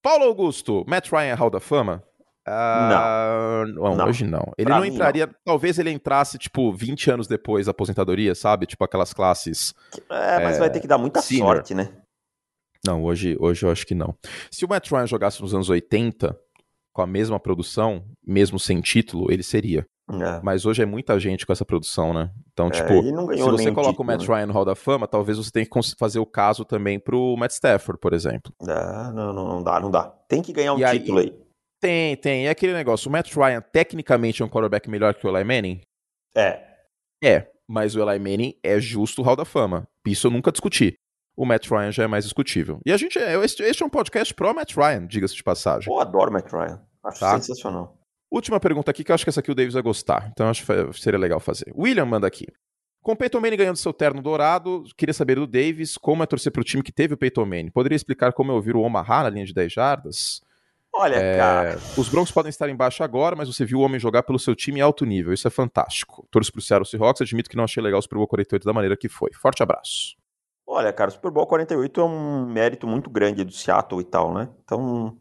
Paulo Augusto, Matt Ryan é Hall da Fama? Uh, não. não. Hoje não. Ele pra não entraria. Não. Talvez ele entrasse, tipo, 20 anos depois da aposentadoria, sabe? Tipo aquelas classes. É, mas é, vai ter que dar muita senior. sorte, né? Não, hoje, hoje eu acho que não. Se o Matt Ryan jogasse nos anos 80, com a mesma produção, mesmo sem título, ele seria. É. Mas hoje é muita gente com essa produção, né? Então, é, tipo, se você coloca título, o Matt né? Ryan no Hall da Fama, talvez você tenha que fazer o caso também pro Matt Stafford, por exemplo. É, não, não, não dá, não dá. Tem que ganhar um e título aí, aí. Tem, tem. É aquele negócio. O Matt Ryan, tecnicamente, é um quarterback melhor que o Eli Manning? É. É, mas o Eli Manning é justo o Hall da Fama. Isso eu nunca discuti o Matt Ryan já é mais discutível. E a gente, é, este, é um podcast pro Matt Ryan, diga-se de passagem. Eu adoro Matt Ryan. Acho tá? sensacional. Última pergunta aqui, que eu acho que essa aqui o Davis vai gostar. Então acho que seria legal fazer. William manda aqui. Com o Peyton Manning ganhando seu terno dourado, queria saber do Davis como é torcer pro time que teve o Peyton Manning. Poderia explicar como é ouvir o Omaha na linha de 10 jardas? Olha, é, cara. Os Broncos podem estar embaixo agora, mas você viu o homem jogar pelo seu time em alto nível. Isso é fantástico. Torço pro Seattle Seahawks, admito que não achei legal o Super Bowl 48 da maneira que foi. Forte abraço. Olha, cara, o Super Bowl 48 é um mérito muito grande do Seattle e tal, né? Então,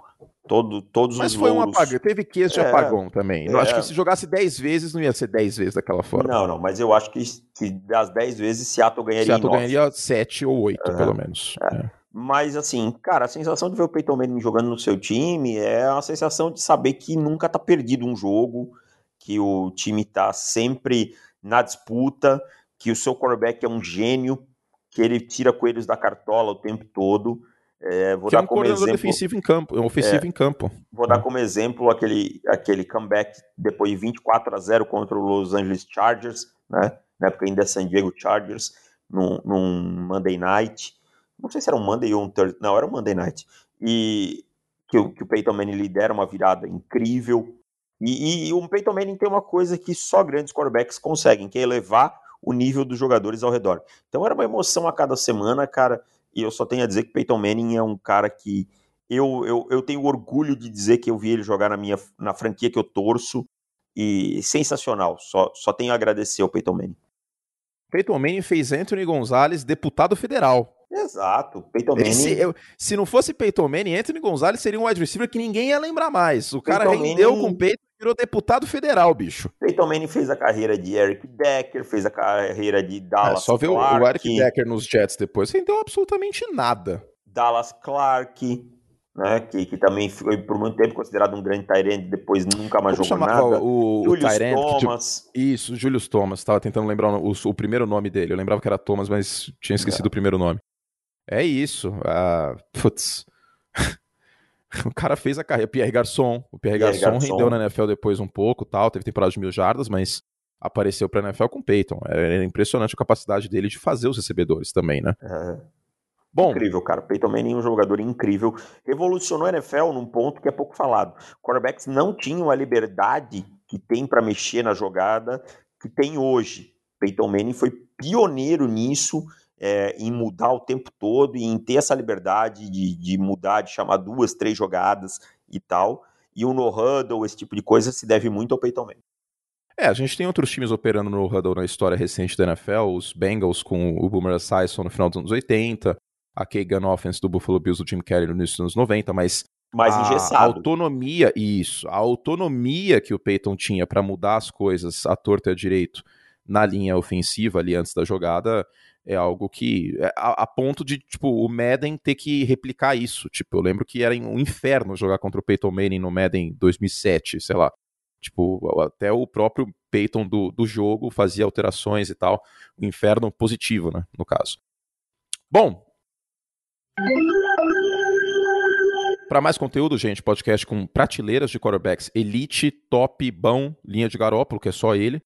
todo, todos Mas os foi louros... um apagão, teve queijo de é, apagão também. Eu acho que se jogasse 10 vezes, não ia ser 10 vezes daquela forma. Não, não, mas eu acho que, que das 10 vezes, Seattle ganharia Seattle ganharia 7 ou 8, é, pelo menos. É. Mas, assim, cara, a sensação de ver o Peyton Manning jogando no seu time é a sensação de saber que nunca tá perdido um jogo, que o time tá sempre na disputa, que o seu quarterback é um gênio, que ele tira coelhos da cartola o tempo todo. É, vou que dar é um como coordenador exemplo, defensivo em campo, ofensivo É. em campo. Vou dar como exemplo aquele, aquele comeback depois de 24 a 0 contra o Los Angeles Chargers, né? Na época ainda é San Diego Chargers, num, num Monday Night. Não sei se era um Monday ou um Thursday. Não, era um Monday Night. E que, o- que o Peyton Manning lidera uma virada incrível. E, e o Peyton Manning tem uma coisa que só grandes quarterbacks conseguem, que é elevar o nível dos jogadores ao redor. Então era uma emoção a cada semana, cara. E eu só tenho a dizer que Peyton Manning é um cara que eu, eu, eu tenho orgulho de dizer que eu vi ele jogar na minha na franquia que eu torço e sensacional. Só, só tenho a agradecer ao Peyton Manning. Peyton Manning fez Anthony Gonzalez deputado federal. Exato, Peyton Manning. Esse- eu- se não fosse Peyton Manning, Anthony Gonzalez seria um wide receiver que ninguém ia lembrar mais. O cara Peyton rendeu Manning- com o Peyton e virou deputado federal, bicho. Peyton Manning fez a carreira de Eric Decker, fez a carreira de É, Dallas só ver o- o Eric Decker nos Jets depois, rendeu absolutamente nada. Dallas Clark, né, que, que também foi por muito tempo considerado um grande Tyrande, depois nunca mais Como jogou nada. o, o Julius que, tipo, Thomas, Isso, Julius Thomas. Tava tentando lembrar o, o- o primeiro nome dele. Eu lembrava que era Thomas, mas tinha esquecido o primeiro nome. É isso. Ah, putz. o cara fez a carreira. Pierre Garçon. O Pierre, Pierre Garçon, Garçon. rendeu na NFL depois um pouco, tal. Teve temporada de mil jardas, mas apareceu pra NFL com o Peyton. Era impressionante a capacidade dele de fazer os recebedores também, né? é, Bom, incrível, cara. Peyton Manning é um jogador incrível. Revolucionou a NFL num ponto que é pouco falado. Quarterbacks não tinham a liberdade que tem para mexer na jogada que tem hoje. Peyton Manning foi pioneiro nisso, é, em mudar o tempo todo e em ter essa liberdade de, de mudar, de chamar duas, três jogadas e tal. E o no-huddle, esse tipo de coisa, se deve muito ao Peyton Manning. É, a gente tem outros times operando no huddle na história recente da NFL, os Bengals com o Boomer Esiason no final dos anos 80, a K-Gun Offense do Buffalo Bills do Jim Kelly no início dos anos 90, mas Mais a engessado. autonomia, isso, a autonomia que o Peyton tinha para mudar as coisas à torta e à direito na linha ofensiva ali antes da jogada é algo que é a, a ponto de tipo o Madden ter que replicar isso. Tipo, eu lembro que era um inferno jogar contra o Peyton Manning no Madden 2007, sei lá. Tipo, até o próprio Peyton do, do jogo fazia alterações e tal. O inferno positivo, né, no caso. Bom, para mais conteúdo, gente, podcast com prateleiras de quarterbacks elite, top, bom, linha de Garópolo, que é só ele.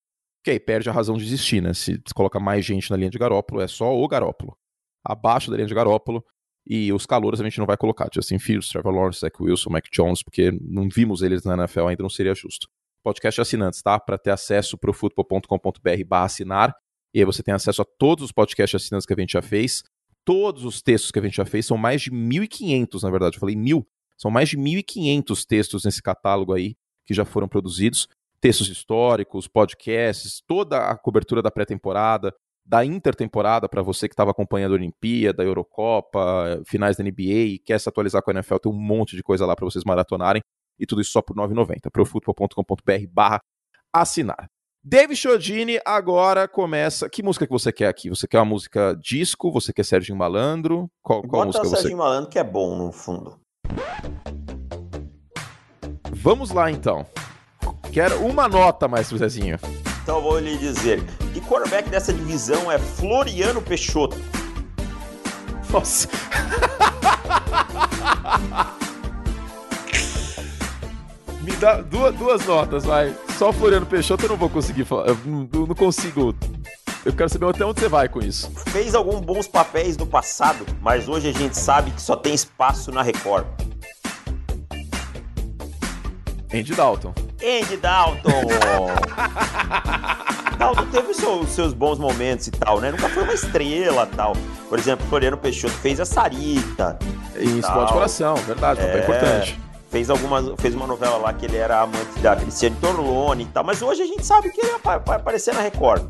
Que aí perde a razão de existir, né? Se coloca mais gente na linha de Garópolo, é só o Garópolo. Abaixo da linha de Garópolo. E os calouros a gente não vai colocar. Justin Fields, Trevor Lawrence, Zach Wilson, Mac Jones, porque não vimos eles na NFL ainda, não seria justo. Podcast assinantes, tá? Para ter acesso pro futebol.com.br barra assinar. E aí você tem acesso a todos os podcasts assinantes que a gente já fez. Todos os textos que a gente já fez são mais de 1.500, na verdade. Eu falei mil. São mais de 1.500 textos nesse catálogo aí que já foram produzidos. Textos históricos, podcasts, toda a cobertura da pré-temporada, da intertemporada para você que estava acompanhando a Olimpíada, a Eurocopa, finais da NBA e quer se atualizar com a NFL, tem um monte de coisa lá para vocês maratonarem. E tudo isso só por R$ 9,90. Profutbol.com.br barra assinar. David Chodini agora começa. Que música que você quer aqui? Você quer uma música disco? Você quer Serginho Malandro? Qual, qual Bota música o você Serginho Malandro, que é bom no fundo. Vamos lá então. Quero uma nota, Maestro Zezinho. Então vou lhe dizer. Que quarterback dessa divisão é Floriano Peixoto? Nossa. Me dá duas, duas notas, vai. Só Floriano Peixoto eu não vou conseguir falar. Eu não, não consigo. Eu quero saber até onde você vai com isso. Fez alguns bons papéis no passado, mas hoje a gente sabe que só tem espaço na Record. Andy Dalton. Andy Dalton! Dalton teve seus, bons momentos e tal, né? Nunca foi uma estrela tal. Por exemplo, Floriano Peixoto fez a Sarita. E Tal. Esporte Coração, verdade, É. importante. Fez, algumas, fez uma novela lá que ele era amante da Cristiane Torlone e tal, mas hoje a gente sabe que ele vai vai aparecer na Record.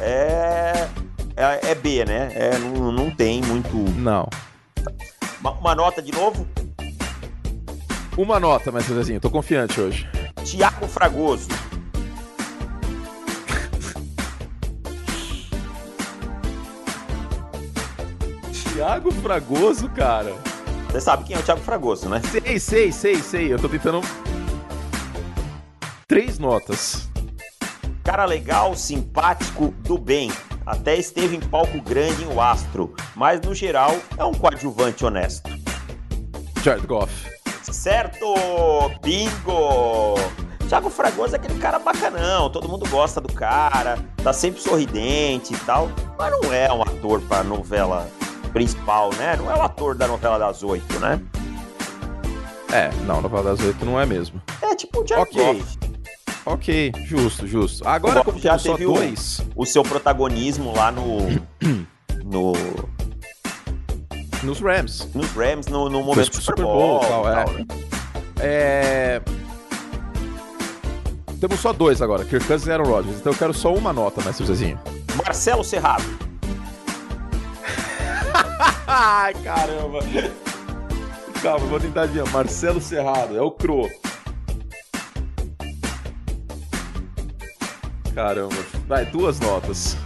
É, é, é B, né? É, não, não tem muito. Não. Uma, uma nota de novo: Uma nota, Maestro Zezinho. Tô confiante hoje. Tiago Fragoso. Thiago Fragoso, cara. Você sabe quem é o Thiago Fragoso, né? Sei, sei, sei, sei. Eu tô tentando. Três notas. Cara legal, simpático, do bem. Até esteve em palco grande em O Astro, mas no geral é um coadjuvante honesto. Jared Goff. Certo! Bingo! Thiago Fragoso é aquele cara bacanão, todo mundo gosta do cara, tá sempre sorridente e tal, mas não é um ator pra novela principal, né? Não é o ator da novela das oito, né? É, não, novela das oito não é mesmo. É tipo o Jared Ok. Goff. Ok, justo, justo. Agora, O como já teve o- dois, O seu protagonismo lá no. no nos Rams. nos Rams no, no momento do Super Super Bowl, Bowl, tal, é. tal, né? É... Temos só dois agora, Kirk Cousins e Aaron Rodgers. Então eu quero só uma nota, mestre Zezinho. Marcelo Serrado. Ai, caramba. Calma, vou tentar adivinhar. Marcelo Serrado, é o Cro. Caramba. Vai, duas notas.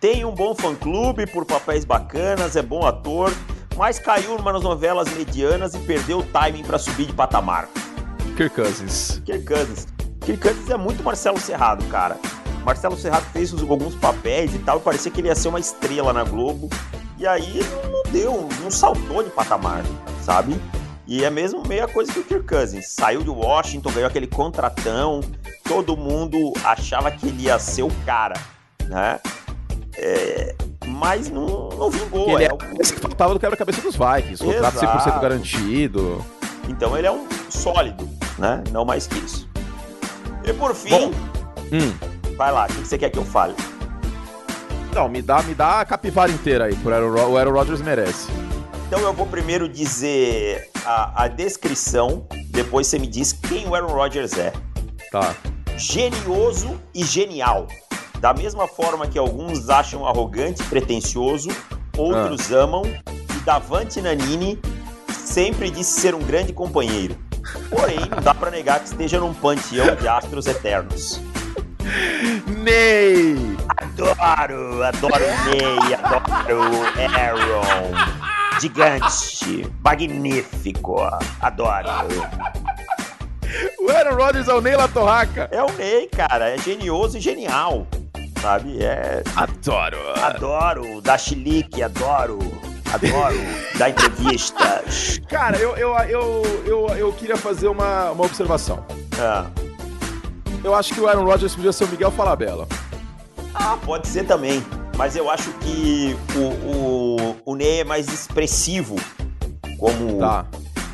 Tem um bom fã-clube por papéis bacanas, é bom ator, mas caiu numa das novelas medianas e perdeu o timing pra subir de patamar. Kirk Cousins. Kirk Cousins. Kirk Cousins é muito Marcelo Serrado, cara. Marcelo Serrado fez alguns papéis e tal, e parecia que ele ia ser uma estrela na Globo. E aí não, não deu, não saltou de patamar, sabe? E é mesmo meia coisa que o Kirk Cousins. Saiu de Washington, ganhou aquele contratão, todo mundo achava que ele ia ser o cara, né? É, mas não, não vingou. Ele é é um- esse que faltava do quebra-cabeça dos Vikings. Contrato Exato. 100% garantido. Então ele é um sólido, né? Não mais que isso. E por fim, Bom. Hum. vai lá, o que você quer que eu fale? Não, me dá, me dá a capivara inteira aí, por Aaron, Ro- o Aaron Rodgers merece. Então eu vou primeiro dizer a, a descrição, depois você me diz quem o Aaron Rodgers é. Tá. Genioso e genial. Da mesma forma que alguns acham arrogante e pretensioso, outros amam, e Davante Nanini sempre disse ser um grande companheiro. Porém, não dá pra negar que esteja num panteão de astros eternos. Ney! Adoro, adoro Ney, adoro Aaron. Gigante, magnífico, adoro. O Aaron Rodgers é o Ney Latorraca. É o Ney, cara, é genioso e genial, sabe? É, Adoro. adoro, da chilique, adoro, adoro, da entrevistas. Cara, eu, eu, eu, eu, eu queria fazer uma, uma observação. Ah, Eu acho que o Aaron Rodgers podia ser o Miguel Falabella. Ah, pode ser também, mas eu acho que o, o, o Ney é mais expressivo como... Tá.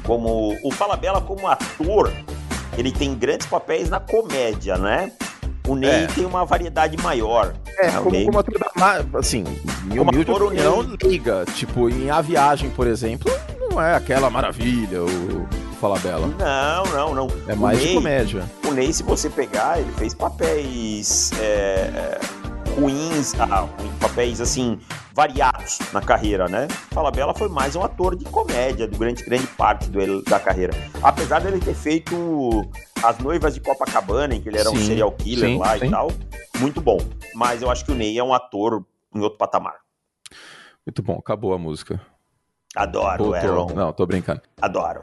como o Falabella como ator, ele tem grandes papéis na comédia, né? O Ney É. tem uma variedade maior. É, né? Como, Ney- como ator da. Assim, minha Como humilde ator, opinião, Ney- liga. Tipo, em A Viagem, por exemplo, não é aquela maravilha o, o Falabella. Não, não, não. É mais de Ney- comédia. O Ney, se você pegar, ele fez papéis é, é, ruins, ah, ruim, papéis assim, variados na carreira, né? Falabella foi mais um ator de comédia, do grande, grande parte do, da carreira. Apesar dele ter feito As Noivas de Copacabana, em que ele era um Sim, serial killer sim, lá sim. e tal, muito bom. Mas eu acho que o Ney é um ator em outro patamar. Muito bom, acabou a música. Adoro, tô- Aaron. Não, tô brincando. Adoro.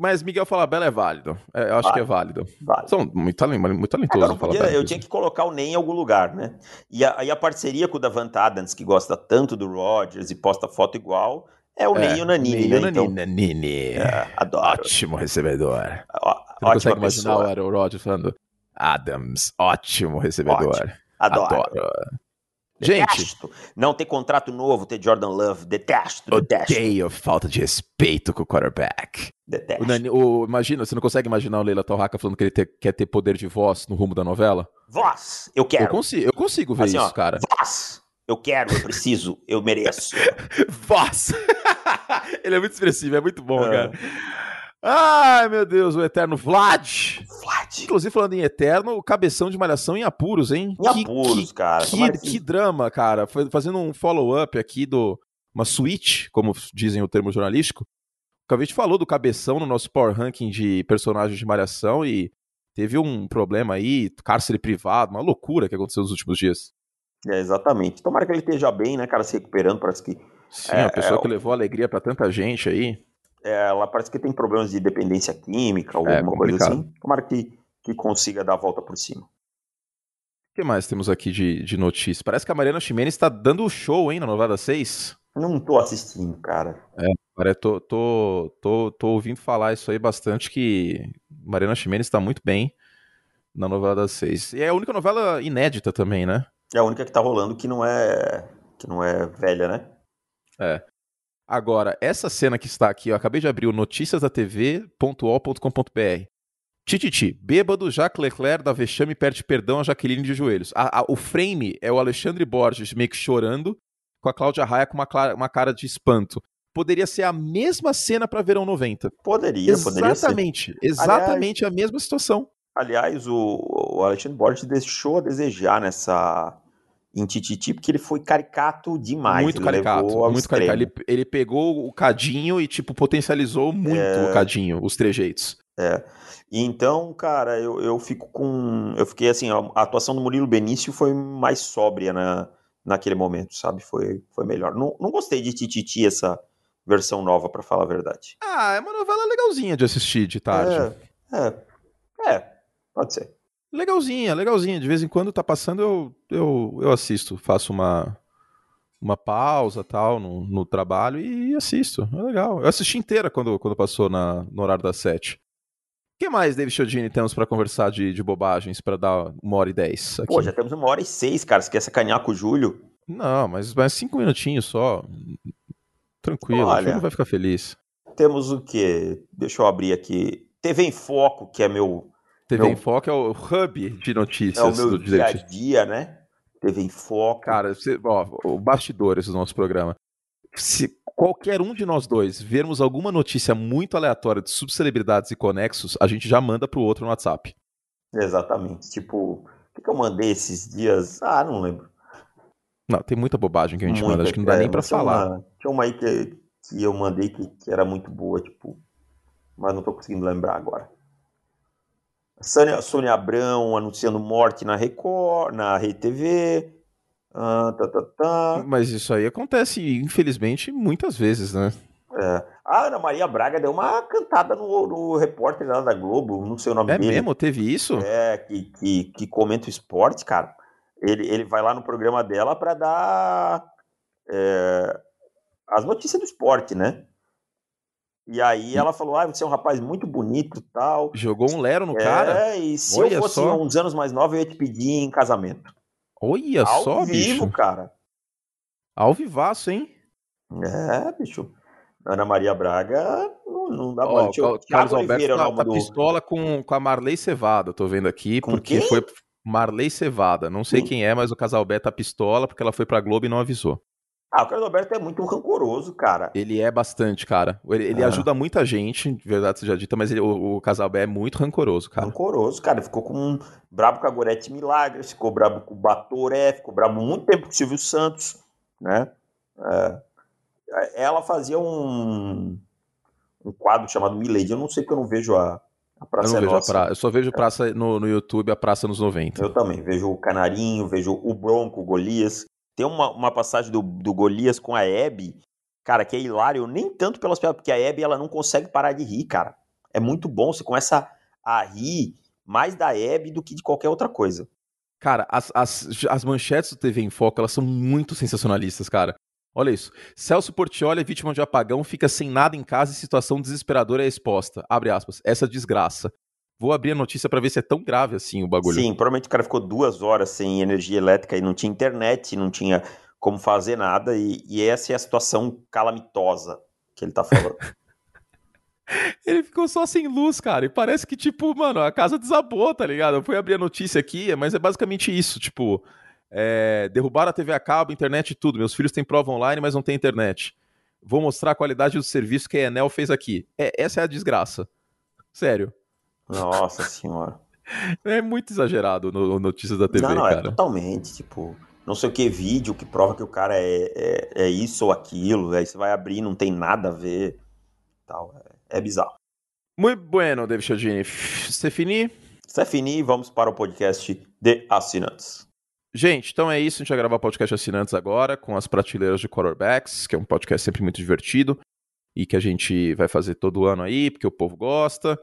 Mas Miguel Falabella é válido. É, eu acho que é válido. São muito, talent- muito talentosos. Agora, o não podia- eu tinha que colocar o Ney em algum lugar, né? E a, e a parceria com o Davant Adams, que gosta tanto do Rodgers e posta foto igual, é o Ney e o Nanini, Ney né? o Então, Nanini. Nanini. é, adoro. Ótimo recebedor. Ó, Você não consegue imaginar pessoa. o Aaron Rodgers falando Adams, ótimo recebedor. Ótimo. Adoro. Adoro. Gente, Detesto. Não ter contrato novo, ter Jordan Love. Detesto, detesto. odeio falta de respeito com o quarterback. Detesto. O Nani- o- imagina, você não consegue imaginar o Leila Torraca falando que ele te- quer ter poder de voz no rumo da novela? Voz, eu Eu quero. consigo, eu consigo ver Assim, ó, isso, cara. Voz, eu quero, eu preciso, eu mereço. Voz! ele é muito expressivo, é muito bom, É. cara. Ai, meu Deus, o eterno Vlad. Vlad. Inclusive, falando em eterno, o cabeção de malhação em apuros, hein? Em Que- apuros, que- cara. Que, Tomara que drama, cara. Fazendo um follow-up aqui do. Uma suíte, como dizem o termo jornalístico. O Cavite falou do cabeção no nosso Power Ranking de personagens de malhação e teve um problema aí, cárcere privado, uma loucura que aconteceu nos últimos dias. É, exatamente. Tomara que ele esteja bem, né, cara, se recuperando. Parece que Sim, é, a pessoa é, que levou alegria para tanta gente aí. É, ela parece que tem problemas de dependência química ou é, alguma coisa assim. Tomara que, que consiga dar a volta por cima. O que mais temos aqui de, de notícia? Parece que a Mariana Ximenes está dando show, hein, na novela 6. Não tô assistindo, cara. É, cara, tô, tô, tô, tô ouvindo falar isso aí bastante, que Mariana Ximenes está muito bem na novela das seis. E é a única novela inédita também, né? É a única que tá rolando que não é que não é velha, né? É. Agora, essa cena que está aqui, eu acabei de abrir o noticiasdatv.ol.com.br. Tititi, bêbado, Jacques Leclerc da vexame perde perdão a Jaqueline de joelhos. A, a, o frame é o Alexandre Borges meio que chorando, com a Cláudia Raia com uma, uma cara de espanto. Poderia ser a mesma cena para Verão 90. Poderia, poderia Exatamente, exatamente Aliás, a mesma situação. Aliás, o, o Alexandre Borges deixou a desejar nessa em Tititi, porque ele foi caricato demais. Muito caricato, muito caricato. Ele, ele pegou o cadinho e, tipo, potencializou muito é... o cadinho, os trejeitos. É. E então, cara, eu, eu fico com. Eu fiquei assim, a atuação do Murilo Benício foi mais sóbria na, naquele momento, sabe? Foi, foi melhor. Não, não gostei de Tititi essa versão nova, para falar a verdade. Ah, é uma novela legalzinha de assistir de tarde. É, é, é pode ser. Legalzinha, legalzinha. De vez em quando tá passando, eu, eu, eu assisto. Faço uma, uma pausa tal no, no trabalho e assisto. É legal. Eu assisti inteira quando, quando passou na, no horário das sete. O que mais, David Chiodini, temos para conversar de, de bobagens para dar uma hora e dez? Aqui? Pô, já temos uma hora e seis, cara. Você quer sacanear com o Júlio? Não, mas, mas cinco minutinhos só. Tranquilo, Olha, o Júlio vai ficar feliz. Temos o quê? Deixa eu abrir aqui. TV em Foco, que é meu TV meu, em Foco é o hub de notícias é o meu do dia a dia, né? TV em Foco. Cara, você, ó, o bastidores do nosso programa. Se qualquer um de nós dois vermos alguma notícia muito aleatória de subcelebridades e conexos, a gente já manda pro outro no WhatsApp. Exatamente. Tipo, o que, eu mandei esses dias? Ah, não lembro. Não, tem muita bobagem que a gente muita, manda, acho que não dá é, nem pra falar. Uma, tinha uma aí que, que eu mandei que, que era muito boa, tipo, mas não tô conseguindo lembrar agora. Sônia, Sônia Abrão anunciando morte na Record, na RTV. Ah, tá, tá, tá. Mas isso aí acontece, infelizmente, muitas vezes, né? É. A Ana Maria Braga deu uma cantada no, no repórter lá da Globo, não sei o nome é dele. É mesmo? Teve isso? É, que, que, que comenta o esporte, cara. Ele, ele vai lá no programa dela para dar é, as notícias do esporte, né? E aí ela falou: Ah, você é um rapaz muito bonito tal. Jogou um lero no é, cara? É, e se Olha eu fosse só. uns anos mais novo, eu ia te pedir em casamento. Olha Ao só, vivo, bicho. cara. Ao vivaço, hein? É, bicho. Ana Maria Braga não, não dá oh, pra... Carlos Alberto tá, tá do... pistola com, com a Marley Cevada, tô vendo aqui, com porque quem? foi Marley Cevada. Não sei quem é, mas o Casalberto tá pistola porque ela foi pra Globo e não avisou. Ah, o Carlos Alberto é muito rancoroso, cara. Ele é bastante, cara. Ele, ele ah. ajuda muita gente, de verdade seja dita, mas ele, o, o Casalbé é muito rancoroso, cara. Rancoroso, cara. Ele ficou com um brabo com a Gorete Milagres, ficou brabo com o Batoré, ficou brabo muito tempo com o Silvio Santos, né? É. Ela fazia um, um quadro chamado Milady. Eu não sei porque eu não vejo a, a Praça eu não vejo Nossa. A pra... Eu só vejo praça no, no YouTube, a Praça nos 90. Eu também. Vejo o Canarinho, vejo o Bronco, o Golias. Tem uma, uma passagem do, do Golias com a Abby, cara, que é hilário, nem tanto pelas piadas, porque a Abby ela não consegue parar de rir, cara. É muito bom, você começa a rir mais da Abby do que de qualquer outra coisa. Cara, as, as, as manchetes do TV em Foco, elas são muito sensacionalistas, cara. Olha isso. Celso Portioli é vítima de apagão, fica sem nada em casa e situação desesperadora é exposta. Abre aspas. Essa desgraça. Vou abrir a notícia para ver se é tão grave assim o bagulho. Sim, provavelmente o cara ficou duas horas sem energia elétrica e não tinha internet, não tinha como fazer nada, e, e essa é a situação calamitosa que ele tá falando. ele ficou só sem luz, cara, e parece que, tipo, mano, a casa desabou, tá ligado? Eu fui abrir a notícia aqui, mas é basicamente isso, tipo, é, derrubaram a TV a cabo, internet e tudo. Meus filhos têm prova online, mas não tem internet. Vou mostrar a qualidade do serviço que a Enel fez aqui. É, essa é a desgraça. Sério. Nossa senhora. É muito exagerado no, no Notícias da TV, não, não, é cara. é totalmente, tipo, não sei o que vídeo que prova que o cara é, é, é isso ou aquilo, aí você vai abrir não tem nada a ver, tal, é, é bizarro. Muito bueno, David Chiodini. Você fini? Você fini, vamos para o podcast de assinantes. Gente, então é isso. A gente vai gravar podcast assinantes agora com as prateleiras de quarterbacks, que é um podcast sempre muito divertido e que a gente vai fazer todo ano aí, porque o povo gosta.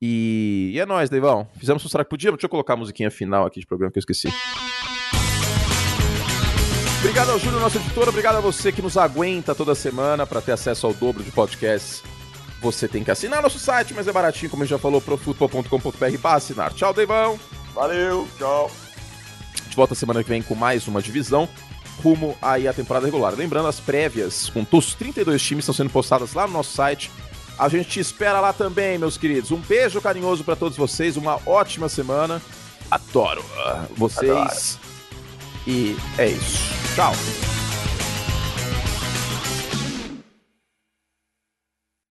E, e é nóis, Deivão. Fizemos o que podíamos. Deixa eu colocar a musiquinha final aqui de programa que eu esqueci. Obrigado ao Júlio, nosso editor. Obrigado a você que nos aguenta toda semana para ter acesso ao dobro de podcasts. Você tem que assinar nosso site, mas é baratinho, como a gente já falou, profutbol.com.br para assinar. Tchau, Deivão. Valeu, tchau. A gente volta semana que vem com mais uma divisão rumo aí à temporada regular. Lembrando, as prévias com os 32 times estão sendo postadas lá no nosso site. A gente te espera lá também, meus queridos. Um beijo carinhoso para todos vocês, uma ótima semana. Adoro vocês. Adoro. E é isso. Tchau.